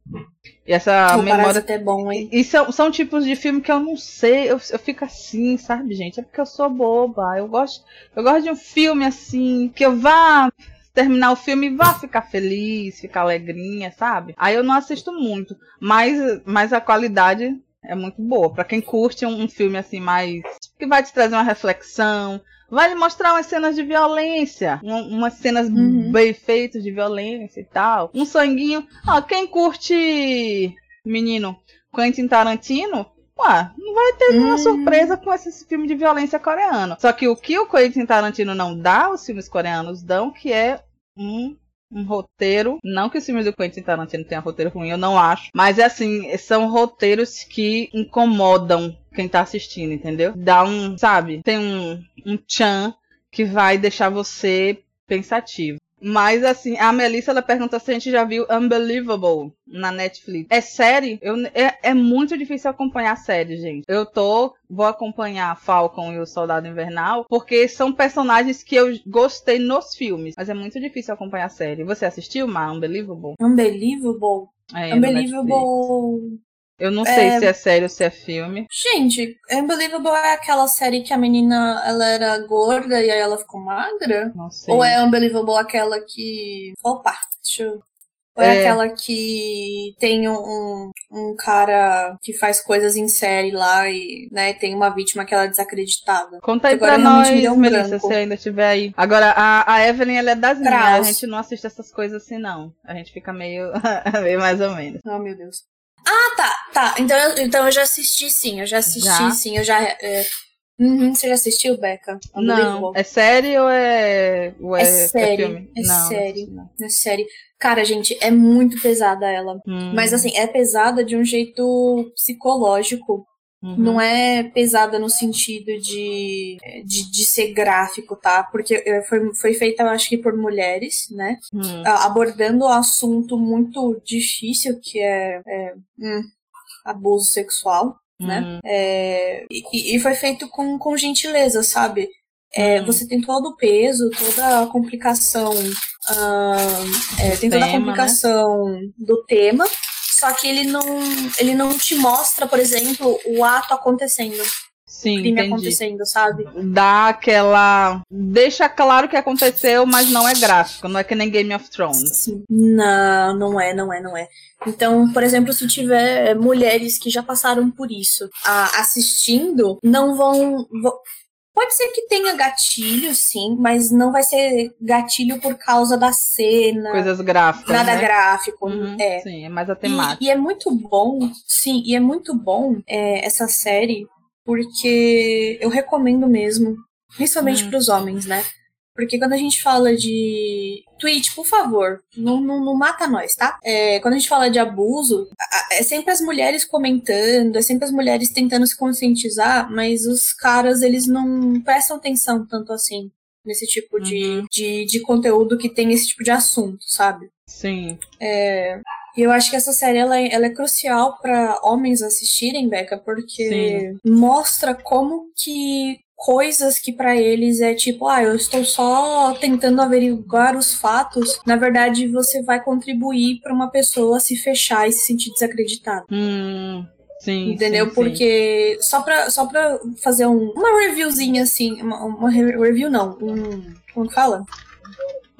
E essa o memória. Parasita é bom, hein? E, são, são tipos de filme que eu não sei. Eu, eu fico assim, sabe, gente? É porque eu sou boba. Eu gosto, eu gosto de um filme assim, que eu vá terminar o filme vá ficar feliz, ficar alegrinha, sabe? Aí eu não assisto muito, mas, mas a qualidade é muito boa. Para quem curte um, um filme assim mais que vai te trazer uma reflexão, vai lhe mostrar umas cenas de violência, um, umas cenas uhum. bem feitas de violência e tal, um sanguinho. Ah, quem curte menino Quentin Tarantino, Ué, não vai ter nenhuma hum. surpresa com esse filme de violência coreano. Só que o que o Quentin Tarantino não dá, os filmes coreanos dão, que é um um roteiro. Não que os filmes do Quentin Tarantino tenham roteiro ruim, eu não acho. Mas é assim, são roteiros que incomodam quem tá assistindo, entendeu? Dá um, sabe? Tem um, um tchan que vai deixar você pensativo. Mas assim, a Melissa ela pergunta se a gente já viu Unbelievable na Netflix. É série? Eu, é, é muito difícil acompanhar a série, gente. Eu tô. Vou acompanhar Falcon e o Soldado Invernal, porque são personagens que eu gostei nos filmes. Mas é muito difícil acompanhar a série. Você assistiu, Ma? Unbelievable? Unbelievable? É, Unbelievable. Eu não sei é... se é sério ou se é filme. Gente, Unbelievable é aquela série que a menina ela era gorda e aí ela ficou magra? Não sei. Ou é Unbelievable aquela que. Opa, deixa eu. Ou é, é aquela que tem um, um cara que faz coisas em série lá e né, tem uma vítima que ela é desacreditada. Conta aí Agora, pra nós, um Melissa, se ainda estiver aí. Agora, a, a Evelyn, ela é das minhas. A gente não assiste essas coisas assim, não. A gente fica meio, [laughs] meio mais ou menos. Oh, meu Deus. Ah, tá, tá. Então, então eu já assisti sim, eu já assisti já? sim, eu já. É... Uhum, você já assistiu, Becca? Não. É série ou é. Ou é, é série. É, filme? é não, série. Não. É série. Cara, gente, é muito pesada ela. Hum. Mas assim, é pesada de um jeito psicológico. Uhum. Não é pesada no sentido de, de, de, ser gráfico, tá? Porque foi, foi feita, eu acho que por mulheres, né? Uhum. Abordando um assunto muito difícil, que é, é hum, abuso sexual, né? Uhum. É, e, e, foi feito com, com gentileza, sabe? É, uhum. Você tem todo o peso, toda a complicação, uh, é, tem toda a né? complicação né? do tema, só que ele não, ele não te mostra, por exemplo, o ato acontecendo. Sim, crime entendi. acontecendo, sabe? Dá aquela. Deixa claro que aconteceu, mas não é gráfico, não é que nem Game of Thrones. Sim. Não, não é, não é, não é. Então, por exemplo, se tiver mulheres que já passaram por isso assistindo, não vão, vão Pode ser que tenha gatilho, sim, mas não vai ser gatilho por causa da cena. Coisas gráficas. Nada né? gráfico. Uhum, é. Sim, é mais a temática. E, e, é muito bom, sim, e é muito bom é, essa série, porque eu recomendo mesmo, principalmente hum. para os homens, né? Porque quando a gente fala de. Twitch, por favor, não, não, não mata nós, tá? É, quando a gente fala de abuso, é sempre as mulheres comentando, é sempre as mulheres tentando se conscientizar, mas os caras, eles não prestam atenção tanto assim nesse tipo de, uhum. de, de conteúdo que tem esse tipo de assunto, sabe? Sim. É, e eu acho que essa série ela, é, ela é crucial para homens assistirem, Becca, porque Sim. mostra como que coisas que para eles é tipo, ah, eu estou só tentando averiguar os fatos, na verdade você vai contribuir para uma pessoa se fechar e se sentir desacreditada. Hum. Sim, Entendeu? Sim, Porque sim. só pra, só pra fazer um, uma reviewzinha assim, uma, uma review não, um. Como que fala?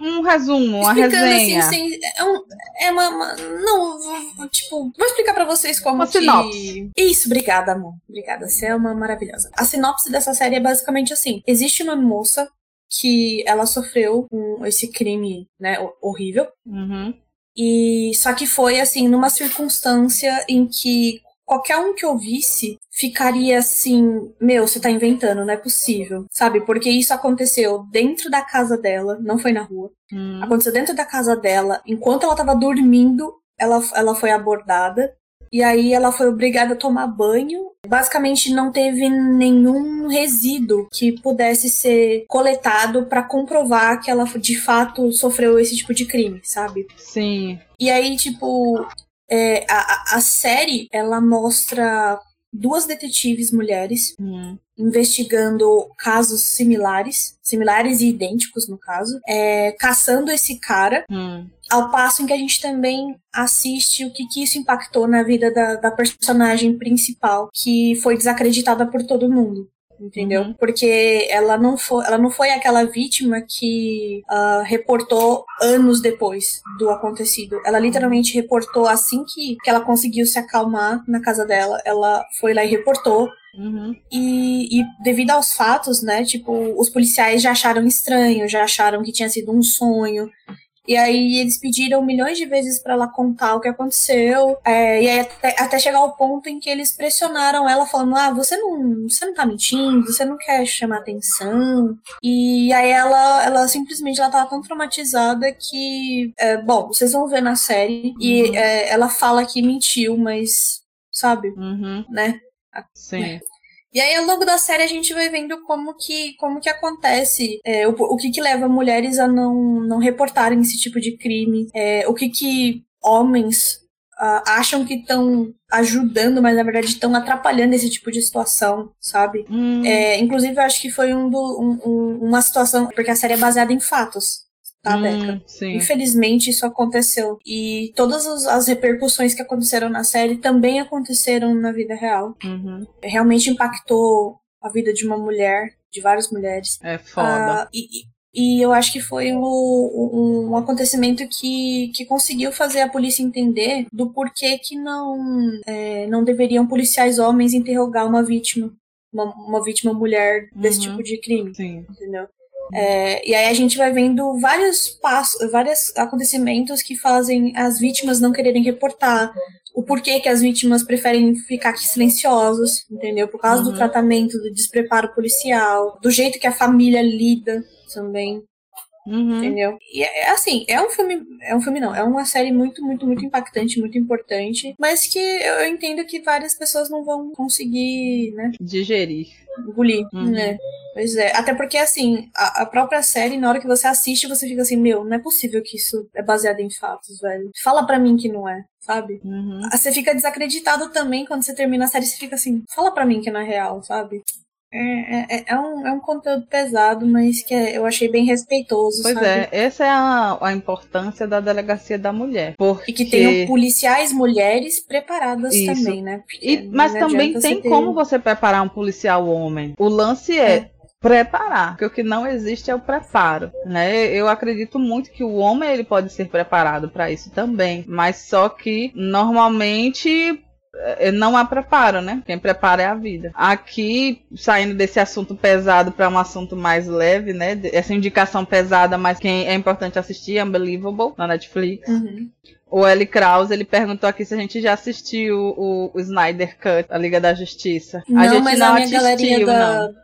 Um resumo, uma assim, resenha. Assim, é, um, é uma, uma, Não, tipo, vou explicar para vocês como uma que... sinopse. Isso, obrigada, amor. Obrigada, você é uma maravilhosa. A sinopse dessa série é basicamente assim: existe uma moça que ela sofreu um, esse crime, né, horrível. Uhum. E só que foi assim numa circunstância em que qualquer um que ouvisse ficaria assim, meu, você tá inventando, não é possível, sabe? Porque isso aconteceu dentro da casa dela, não foi na rua. Hum. Aconteceu dentro da casa dela, enquanto ela tava dormindo, ela, ela foi abordada. E aí ela foi obrigada a tomar banho. Basicamente não teve nenhum resíduo que pudesse ser coletado para comprovar que ela de fato sofreu esse tipo de crime, sabe? Sim. E aí, tipo, é, a, a série, ela mostra duas detetives mulheres hum. investigando casos similares, similares e idênticos no caso, é, caçando esse cara, hum. ao passo em que a gente também assiste o que, que isso impactou na vida da, da personagem principal, que foi desacreditada por todo mundo. Entendeu? Uhum. Porque ela não foi, ela não foi aquela vítima que uh, reportou anos depois do acontecido. Ela literalmente reportou assim que, que ela conseguiu se acalmar na casa dela. Ela foi lá e reportou. Uhum. E, e, devido aos fatos, né? Tipo, os policiais já acharam estranho, já acharam que tinha sido um sonho. E aí eles pediram milhões de vezes para ela contar o que aconteceu. É, e aí até, até, chegar ao ponto em que eles pressionaram ela, falando: Ah, você não, você não tá mentindo, você não quer chamar atenção. E aí ela, ela simplesmente ela tava tão traumatizada que. É, bom, vocês vão ver na série. Uhum. E é, ela fala que mentiu, mas. Sabe? Uhum. Né? Sim. E aí, ao longo da série, a gente vai vendo como que, como que acontece, é, o, o que que leva mulheres a não, não reportarem esse tipo de crime, é, o que que homens uh, acham que estão ajudando, mas na verdade estão atrapalhando esse tipo de situação, sabe? Hum. É, inclusive, eu acho que foi um, do, um, um, uma situação, porque a série é baseada em fatos tá, hum? Sim. Infelizmente isso aconteceu. E todas as repercussões que aconteceram na série também aconteceram na vida real. Uhum. Realmente impactou a vida de uma mulher, de várias mulheres. É foda. Uh, e, e eu acho que foi um, um, um, acontecimento que, que conseguiu fazer a polícia entender do porquê que não, é, não deveriam policiais homens interrogar uma vítima. Uma, uma vítima mulher desse uhum. tipo de crime. Sim. Entendeu? É, e aí a gente vai vendo vários passos, vários acontecimentos que fazem as vítimas não quererem reportar. O porquê que as vítimas preferem ficar silenciosas, entendeu? Por causa uhum. do tratamento, do despreparo policial, do jeito que a família lida também. Uhum. Entendeu? E é, é assim, é um filme. É um filme, não. É uma série muito, muito, muito impactante, muito importante. Mas que eu entendo que várias pessoas não vão conseguir, né? Digerir. Engolir, uhum. né? Pois é. Até porque, assim, a, a, própria série, na hora que você assiste, você fica assim, meu, não é possível que isso é baseado em fatos, velho. Fala pra mim que não é, sabe? Uhum. Você fica desacreditado também quando você termina a série, você fica assim, fala pra mim que não é real, sabe? É, é, é, um, é um conteúdo pesado, mas que é, eu achei bem respeitoso. Pois sabe? é, essa é a, a importância da delegacia da mulher. Porque... E que tenham policiais mulheres preparadas Isso. também, né? E, mas também tem ter... como você preparar um policial homem. O lance é, é preparar, porque o que não existe é o preparo, né? Eu acredito muito que o homem ele pode ser preparado para isso também, mas só que normalmente não há preparo, né? Quem prepara é a vida. Aqui, saindo desse assunto pesado para um assunto mais leve, né? Essa indicação pesada, mas quem é importante assistir é Unbelievable na Netflix. Uhum. O Eli Kraus, ele perguntou aqui se a gente já assistiu o, o Snyder Cut, a Liga da Justiça. Não, a gente mas não a minha assistiu, da... não.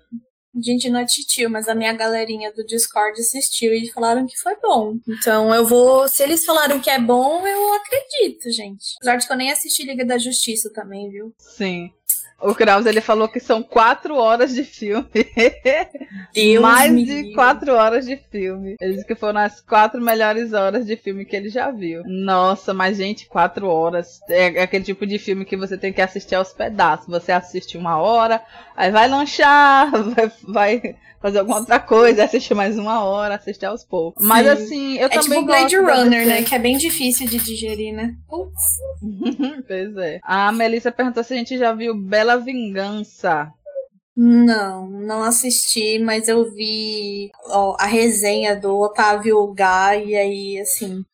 A gente não assistiu, mas a minha galerinha do Discord assistiu e falaram que foi bom. Então eu vou. Se eles falaram que é bom, eu acredito, gente. Apesar de que eu nem assisti Liga da Justiça também, viu? Sim. O Kraus ele falou que são quatro horas de filme. Deus Mais de Deus. quatro horas de filme. Ele disse que foram as quatro melhores horas de filme que ele já viu. Nossa, mas gente, quatro horas. É aquele tipo de filme que você tem que assistir aos pedaços. Você assiste uma hora, aí vai lanchar, [laughs] vai, vai fazer alguma outra coisa, assistir mais uma hora, assistir aos poucos. Sim. Mas assim, eu é também tipo Blade Runner, né? Que é bem difícil de digerir, né? Putz. [laughs] pois é. A Melissa perguntou se a gente já viu Bela Vingança. Não, não assisti, mas eu vi ó, a resenha do Otávio Gá e aí, assim.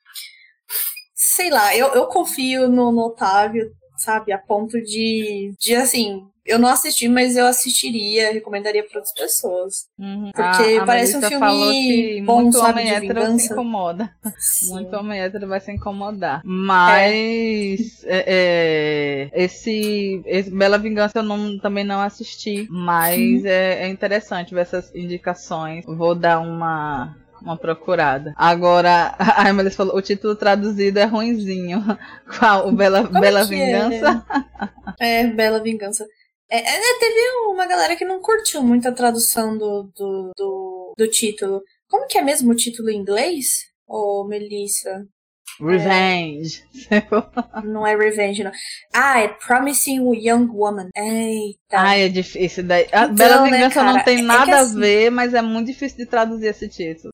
Sei lá, eu, eu confio no, no Otávio, sabe? A ponto de, de assim, eu não assisti, mas eu assistiria, recomendaria para outras pessoas. Uhum. Porque a, a parece Melissa um filme bom, muito sabe, homem hétero se incomoda. Sim. Muito homem hétero vai se incomodar. Mas é, é, esse, esse Bela Vingança eu não, também não assisti. Mas é, é interessante ver essas indicações. Vou dar uma uma procurada. Agora, [laughs] a Emily falou, o título traduzido é ruinzinho. [laughs] Qual? O Bela, Como Bela é? Vingança? É, Bela Vingança. É, é, teve uma galera que não curtiu muito a tradução do, do, do, do título. Como que é mesmo o título em inglês? Ô, Melissa? Revenge. [laughs] Não é Revenge, não. Ah, é Promising Young Woman. Eita. Ai, é difícil. Daí. A Então, Bela né, Vingança cara, não tem é nada assim- a ver, mas é muito difícil de traduzir esse título.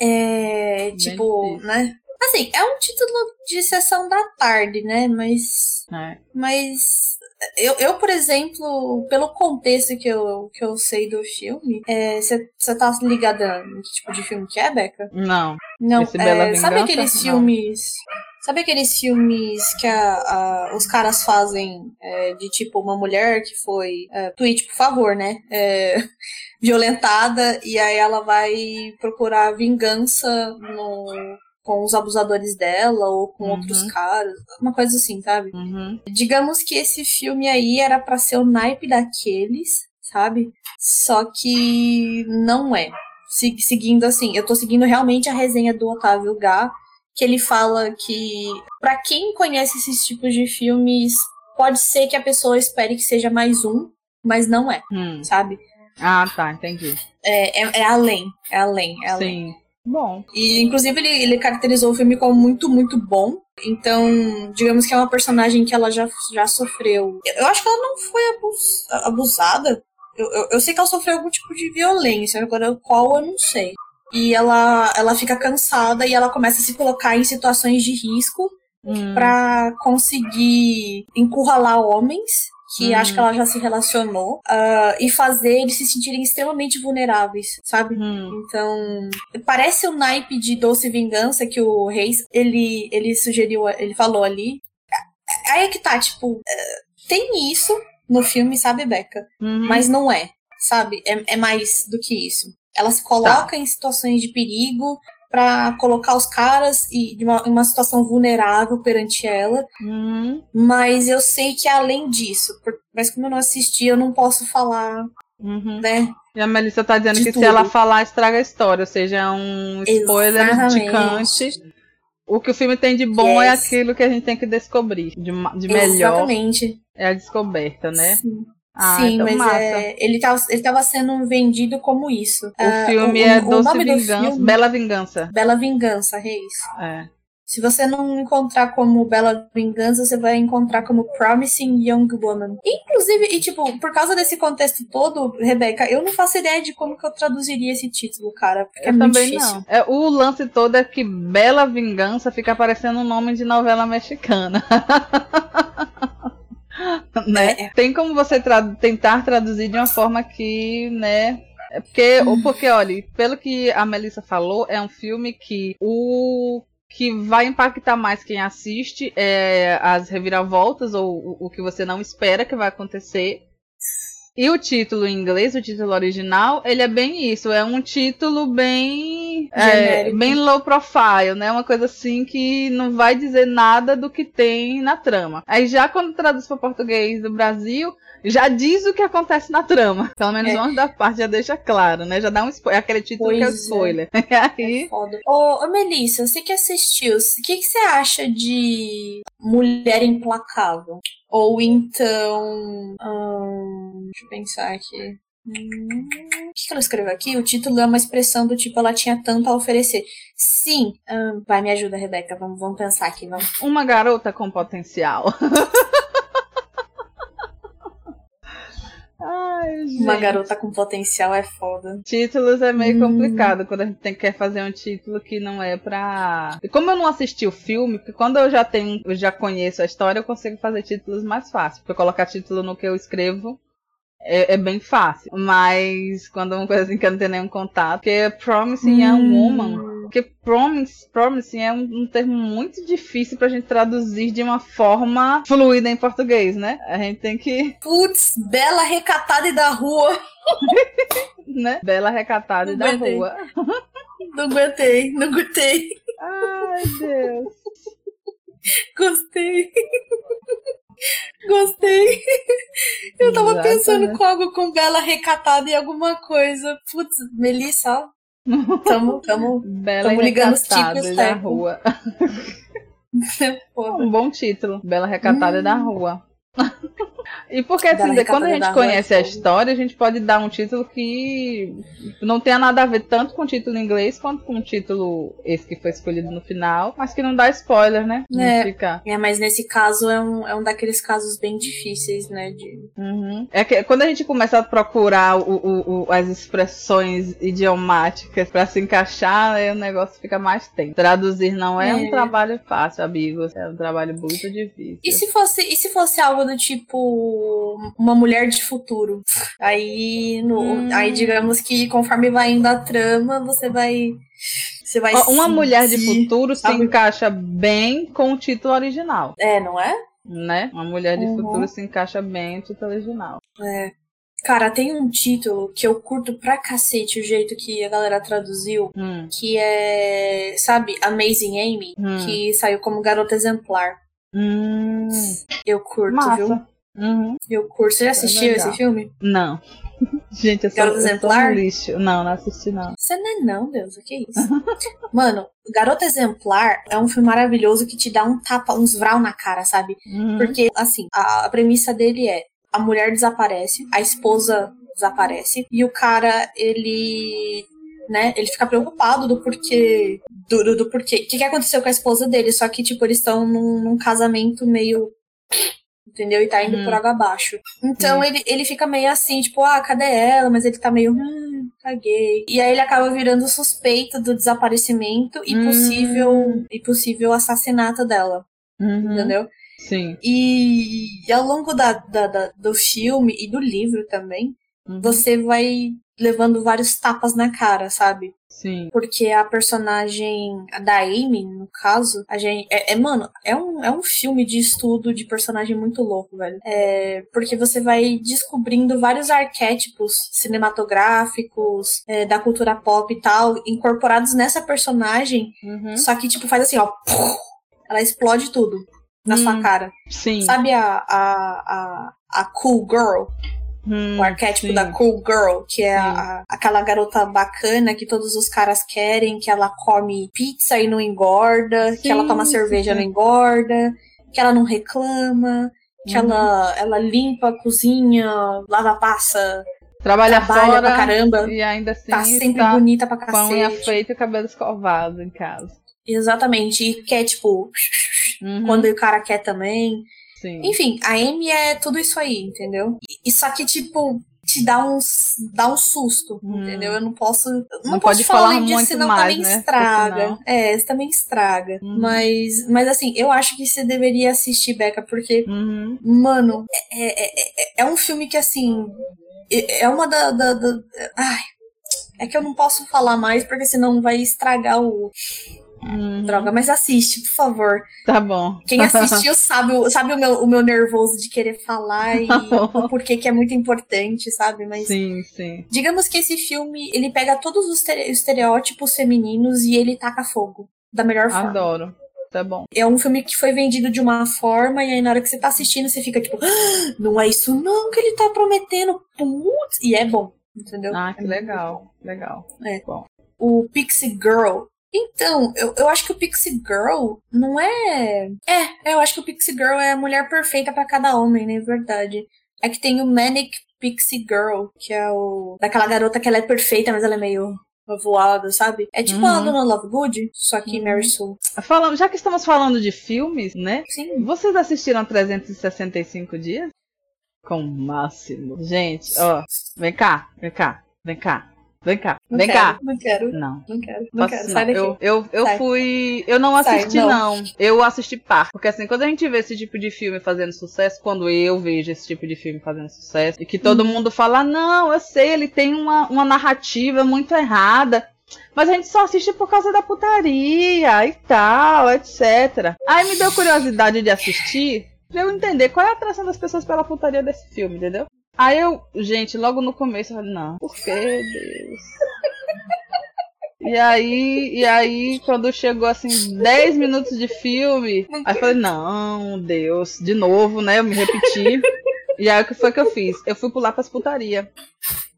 É, tipo, difícil. né? Assim, é um título de sessão da tarde, né? Mas né? Mas eu, eu, por exemplo, pelo contexto que eu, que eu sei do filme, você é, tá ligada no que tipo de filme que é, Beca? Não. Não, é, sabe aqueles não. filmes. Sabe aqueles filmes que a, a, os caras fazem é, de tipo uma mulher que foi. É, tweet, por favor, né? É, [laughs] violentada e aí ela vai procurar vingança no, com os abusadores dela ou com uhum. outros caras, uma coisa assim, sabe? Uhum. Digamos que esse filme aí era para ser o naipe daqueles, sabe? Só que não é. Se, seguindo assim, eu tô seguindo realmente a resenha do Otávio Gá, que ele fala que para quem conhece esses tipos de filmes, pode ser que a pessoa espere que seja mais um, mas não é, hum. sabe? Ah, tá, entendi. É, é, é além, é além, é além. Sim. Bom. E, inclusive, ele, ele caracterizou o filme como muito, muito bom. Então, digamos que é uma personagem que ela já, já sofreu. Eu, acho que ela não foi abus, abusada. Eu, eu, eu, sei que ela sofreu algum tipo de violência, agora qual eu não sei. E ela, ela fica cansada e ela começa a se colocar em situações de risco hum. para conseguir encurralar homens que uhum. acho que ela já se relacionou, uh, e fazer eles se sentirem extremamente vulneráveis, sabe? Uhum. Então, parece o naipe de Doce Vingança que o Reis, ele, ele sugeriu, ele falou ali. Aí é que tá, tipo, uh, tem isso no filme, sabe, Becca? Uhum. Mas não é, sabe? É, é mais do que isso. Ela se coloca tá. em situações de perigo, para colocar os caras em uma, uma, situação vulnerável perante ela. Uhum. Mas eu sei que além disso, por, mas como eu não assisti, eu não posso falar, uhum. né? E a Melissa tá dizendo De que tudo. se ela falar, estraga a história, ou seja, é um spoiler indicante. O que o filme tem de bom é yes. é aquilo que a gente tem que descobrir. De, de melhor. Exatamente. É a descoberta, né? Sim. Ah, Sim, então mas é, ele estava ele tava sendo vendido como isso. O uh, filme o, é o Doce Vingança, filme, Bela Vingança. Bela Vingança, Reis. É. Se você não encontrar como Bela Vingança, você vai encontrar como Promising Young Woman. Inclusive, e tipo, por causa desse contexto todo, Rebeca, eu não faço ideia de como que eu traduziria esse título, cara. Porque eu é muito também difícil. não. É, o lance todo é que Bela Vingança fica parecendo um nome de novela mexicana. [laughs] [laughs] né? É. Tem como você tra tentar traduzir de uma forma que, né? É porque, ou porque, olha, pelo que a Melissa falou, é um filme que o que vai impactar mais quem assiste é as reviravoltas ou o, o que você não espera que vai acontecer. E o título em inglês, o título original, ele é bem isso. É um título bem. É, bem low profile, né? Uma coisa assim que não vai dizer nada do que tem na trama. Aí já quando traduz para português do Brasil, já diz o que acontece na trama. Pelo menos é. uma da parte já deixa claro, né? Já dá um spoiler. É aquele título pois que é o spoiler. É. [laughs] aí... É foda. Ô, ô, Melissa, você que assistiu, o que, que você acha de Mulher Implacável? Ou então. Hum, deixa eu pensar aqui. Hum, o que ela escreveu aqui? O título é uma expressão do tipo ela tinha tanto a oferecer. Sim, hum, vai, me ajuda, Rebeca. Vamos, vamos pensar aqui. Vamos. Uma garota com potencial. [laughs] Ai, Uma garota com potencial é foda. Títulos é meio hum. complicado quando a gente tem, quer fazer um título que não é pra. E como eu não assisti o filme, porque quando eu já tenho, eu já conheço a história, eu consigo fazer títulos mais fáceis. Porque colocar título no que eu escrevo é, é, bem fácil. Mas quando é uma coisa assim que eu não tenho nenhum contato, porque Promising hum. Young Woman porque promise, promising é um, um, termo muito difícil pra gente traduzir de uma forma fluida em português, né? A gente tem que. [laughs] Putz, bela recatada e da rua. né? Bela recatada e da rua. Não aguentei, não aguentei. Ai, Deus. Gostei. Gostei. Eu tava Exatamente. pensando com algo com bela recatada e alguma coisa. Putz, Melissa, Tamo, tamo, Bela tamo ligando os tipos da rua. [laughs] um bom título. Bela recatada hum. da rua. E porque assim, quando a gente conhece a história, a gente pode dar um título que não tenha nada a ver tanto com o título em inglês quanto com o título esse que foi escolhido no final, mas que não dá spoiler, né? É, ficar. é mas nesse caso é um, é um daqueles casos bem difíceis, né? De... Uhum. É que quando a gente começa a procurar o, o, o, as expressões idiomáticas para se encaixar, aí o negócio fica mais tempo. Traduzir não é, é, um trabalho fácil, amigos. É um trabalho muito difícil. E se fosse, e se fosse algo do tipo uma mulher de futuro. Aí, no, hum. aí digamos que conforme vai indo a trama, você vai. Você vai Uma mulher de futuro se encaixa bem com o título original. É, não é? Né? Uma mulher de uhum. futuro se encaixa bem no título original. É. Cara, tem um título que eu curto pra cacete o jeito que a galera traduziu, hum. que é, sabe, Amazing Amy, hum. que saiu como Garota Exemplar. Hum. Eu curto, Massa. viu? Uhum. Eu curto. Você já assistiu é esse filme? Não. [laughs] Gente, eu sou, Garota Exemplar? lixo. Não, não assisti não. Você não é não, Deus, o que é isso? [laughs] Mano, Garota Exemplar é um filme maravilhoso que te dá um tapa, uns vral na cara, sabe? Uhum. Porque, assim, a, a premissa dele é a mulher desaparece, a esposa desaparece, e o cara, ele né? Ele fica preocupado do porquê. Do, do, do porquê. O que, que aconteceu com a esposa dele? Só que, tipo, eles estão num, num casamento meio. Entendeu? E tá indo hum. por água abaixo. Então hum. ele, ele fica meio assim, tipo, ah, cadê ela? Mas ele tá meio. Hum, caguei. E aí ele acaba virando suspeito do desaparecimento e hum. possível, e possível assassinato dela. Uhum. Entendeu? Sim. E, e ao longo da, da, da, do filme e do livro também, uhum. você vai levando vários tapas na cara, sabe? Sim. Porque a personagem da Amy, no caso, a gente. É, é, mano, é um, é um filme de estudo de personagem muito louco, velho. É, porque você vai descobrindo vários arquétipos cinematográficos, é, da cultura pop e tal, incorporados nessa personagem. Uhum. Só que, tipo, faz assim, ó. Ela explode tudo na hum, sua cara. Sim. Sabe a, a, a, a cool girl? Hum, o arquétipo sim. da cool girl, que é a, aquela garota bacana que todos os caras querem, que ela come pizza e não engorda, sim, que ela toma cerveja e não engorda, que ela não reclama, que uhum. ela, ela limpa, cozinha, lava passa. Trabalha, trabalha fora pra caramba. E ainda assim. Tá sempre tá bonita pra cacete. Unha feita e cabelo escovado em casa. Exatamente. E quer, tipo, uhum. quando o cara quer também. Sim. Enfim, a Amy é tudo isso aí, entendeu? E só que, tipo, te dá uns dá um susto, hum. entendeu? Eu não posso não, não posso pode falar, falar disso, senão mais, também né? estraga. É, isso também estraga. Uhum. Mas mas assim, eu acho que você deveria assistir Beca porque uhum. mano, é, é, é, é, um filme que assim é, é uma da, da, da ai, é que eu não posso falar mais porque senão vai estragar o Uhum. Droga, mas assiste, por favor. Tá bom. Quem [laughs] assistiu sabe, sabe o, meu, o meu nervoso de querer falar e tá o porquê que é muito importante, sabe? Mas. Sim, sim. Digamos que esse filme ele pega todos os estereótipos femininos e ele taca fogo. Da melhor forma. Adoro. Tá bom. É um filme que foi vendido de uma forma, e aí na hora que você tá assistindo, você fica tipo, ah, não é isso não que ele tá prometendo. Putz! E é bom, entendeu? Ah, que legal. Legal. É. Bom. O Pixie Girl então, eu, eu acho que o Pixie Girl não é. É, eu acho que o Pixie Girl é a mulher perfeita para cada homem, né? Verdade. É que tem o Manic Pixie Girl, que é o. Daquela garota que ela é perfeita, mas ela é meio voada, sabe? É tipo uhum. a Dona Lovegood, só que uhum. Mary Sue. Falando, já que estamos falando de filmes, né? Sim. Vocês assistiram 365 dias? Com o máximo. Gente, ó, vem cá, vem cá, vem cá. Vem cá, não vem quero, cá. Não quero. Não. Não quero. Não Posso, quero. Sai daqui. Eu, eu, eu fui. Eu não assisti, Sai, não. não. Eu assisti par. Porque assim, quando a gente vê esse tipo de filme fazendo sucesso, quando eu vejo esse tipo de filme fazendo sucesso, e que todo hum. mundo fala, não, eu sei, ele tem uma, uma narrativa muito errada. Mas a gente só assiste por causa da putaria e tal, etc. Aí me deu curiosidade de assistir pra eu entender qual é a atração das pessoas pela putaria desse filme, entendeu? Aí eu, gente, logo no começo eu falei, não, por que, Deus? E aí, e aí, quando chegou assim, 10 minutos de filme, aí eu falei, não, Deus, de novo, né? Eu me repeti. E aí o que foi que eu fiz? Eu fui pular pras putaria.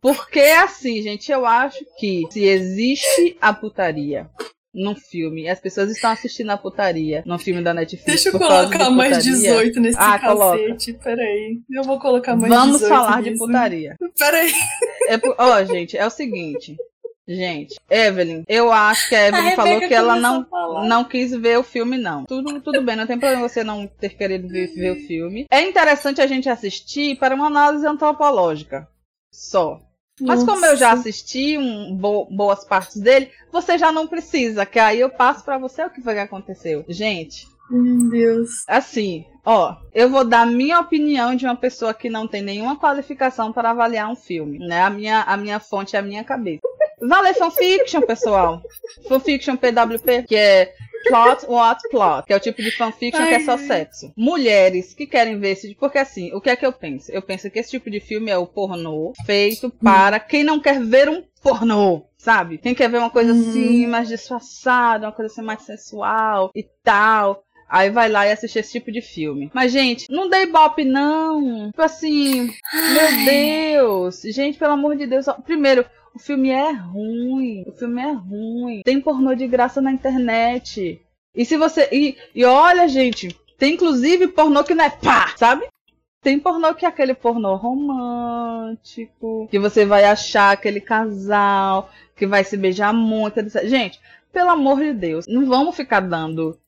Porque assim, gente, eu acho que se existe a putaria num filme. As pessoas estão assistindo a putaria num filme da Netflix. Deixa eu colocar de mais 18 nesse ah, cacete. Coloca. Peraí. Eu vou colocar mais Vamos 18. Vamos falar nisso. de putaria. Peraí. É, ó, oh, gente, é o seguinte. Gente, Evelyn, eu acho que a Evelyn a falou que ela não, não quis ver o filme, não. Tudo, tudo bem, não tem problema você não ter querido ver, ver o filme. É interessante a gente assistir para uma análise antropológica. Só. Mas como eu já assisti um, bo boas partes dele, você já não precisa, que aí eu passo para você o que foi que aconteceu. Gente, Meu Deus. Assim, ó, eu vou dar minha opinião de uma pessoa que não tem nenhuma qualificação para avaliar um filme, né? A minha, a minha fonte é a minha cabeça. Vale fanfiction, pessoal. Fanfiction PWP, que é Plot What Plot, que é o tipo de fanfiction que é só sexo. Mulheres que querem ver esse. Porque assim, o que é que eu penso? Eu penso que esse tipo de filme é o pornô feito para quem não quer ver um pornô, sabe? Quem quer ver uma coisa uhum. assim, mais disfarçada, uma coisa assim mais sensual e tal. Aí vai lá e assiste esse tipo de filme. Mas, gente, não dei bop, não. Tipo assim, meu Deus. Gente, pelo amor de Deus. Primeiro, o filme é ruim. O filme é ruim. Tem pornô de graça na internet. E se você. E, e olha, gente, tem inclusive pornô que não é pá, sabe? Tem pornô que é aquele pornô romântico, que você vai achar aquele casal, que vai se beijar muito. Gente, pelo amor de Deus, não vamos ficar dando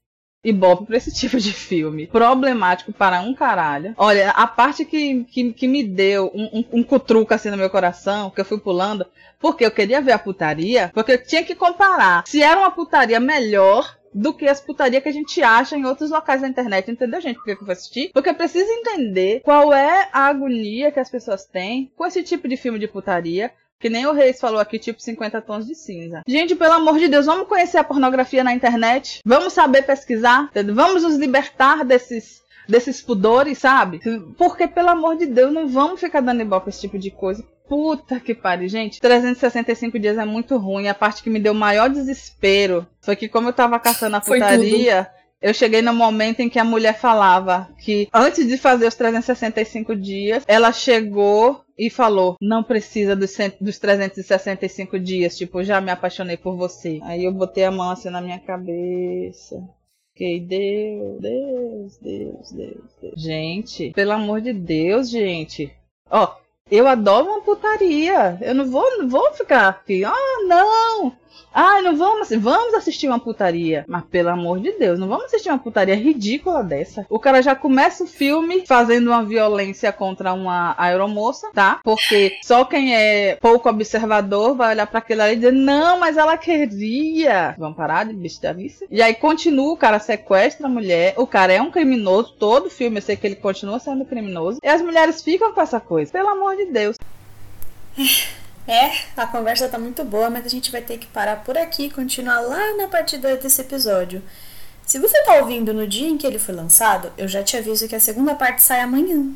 ibope pra esse [laughs] tipo de filme. Problemático para um caralho. Olha, a parte que, que, que me deu um, um, um assim no meu coração, que eu fui pulando, porque eu queria ver a putaria, porque eu tinha que comparar se era uma putaria melhor do que as putarias que a gente acha em outros locais da internet, entendeu, gente? Por que eu vou assistir? Porque eu preciso entender qual é a agonia que as pessoas têm com esse tipo de filme de putaria, que nem o Reis falou aqui, tipo 50 tons de cinza. Gente, pelo amor de Deus, vamos conhecer a pornografia na internet? Vamos saber pesquisar? Entendeu? Vamos nos libertar desses desses pudores, sabe? Porque, pelo amor de Deus, não vamos ficar dando ibope esse tipo de coisa. Puta que pariu, gente. 365 dias é muito ruim. A parte que me deu maior desespero foi que, como eu tava caçando a putaria, eu cheguei no momento em que a mulher falava que antes de fazer os 365 dias, ela chegou e falou: Não precisa dos, dos 365 dias, tipo, já me apaixonei por você. Aí eu botei a mão assim na minha cabeça. Fiquei, Deus, Deus, Deus, Deus, Deus. Gente, pelo amor de Deus, gente. Ó, eu adoro uma putaria. Eu não vou, não vou ficar aqui. Ah, não! Ah, não vamos, vamos assistir uma putaria. Mas pelo amor de Deus, não vamos assistir uma putaria ridícula dessa. O cara já começa o filme fazendo uma violência contra uma aeromoça, tá? Porque só quem é pouco observador vai olhar para aquilo ali e dizer: "Não, mas ela queria". Vamos parar de bestiarice? E aí continua, o cara sequestra a mulher, o cara é um criminoso, todo filme eu sei que ele continua sendo criminoso, e as mulheres ficam com essa coisa. Pelo amor de Deus. [sighs] É, a conversa tá muito boa, mas a gente vai ter que parar por aqui e continuar lá na parte 2 desse episódio. Se você tá ouvindo no dia em que ele foi lançado, eu já te aviso que a segunda parte sai amanhã.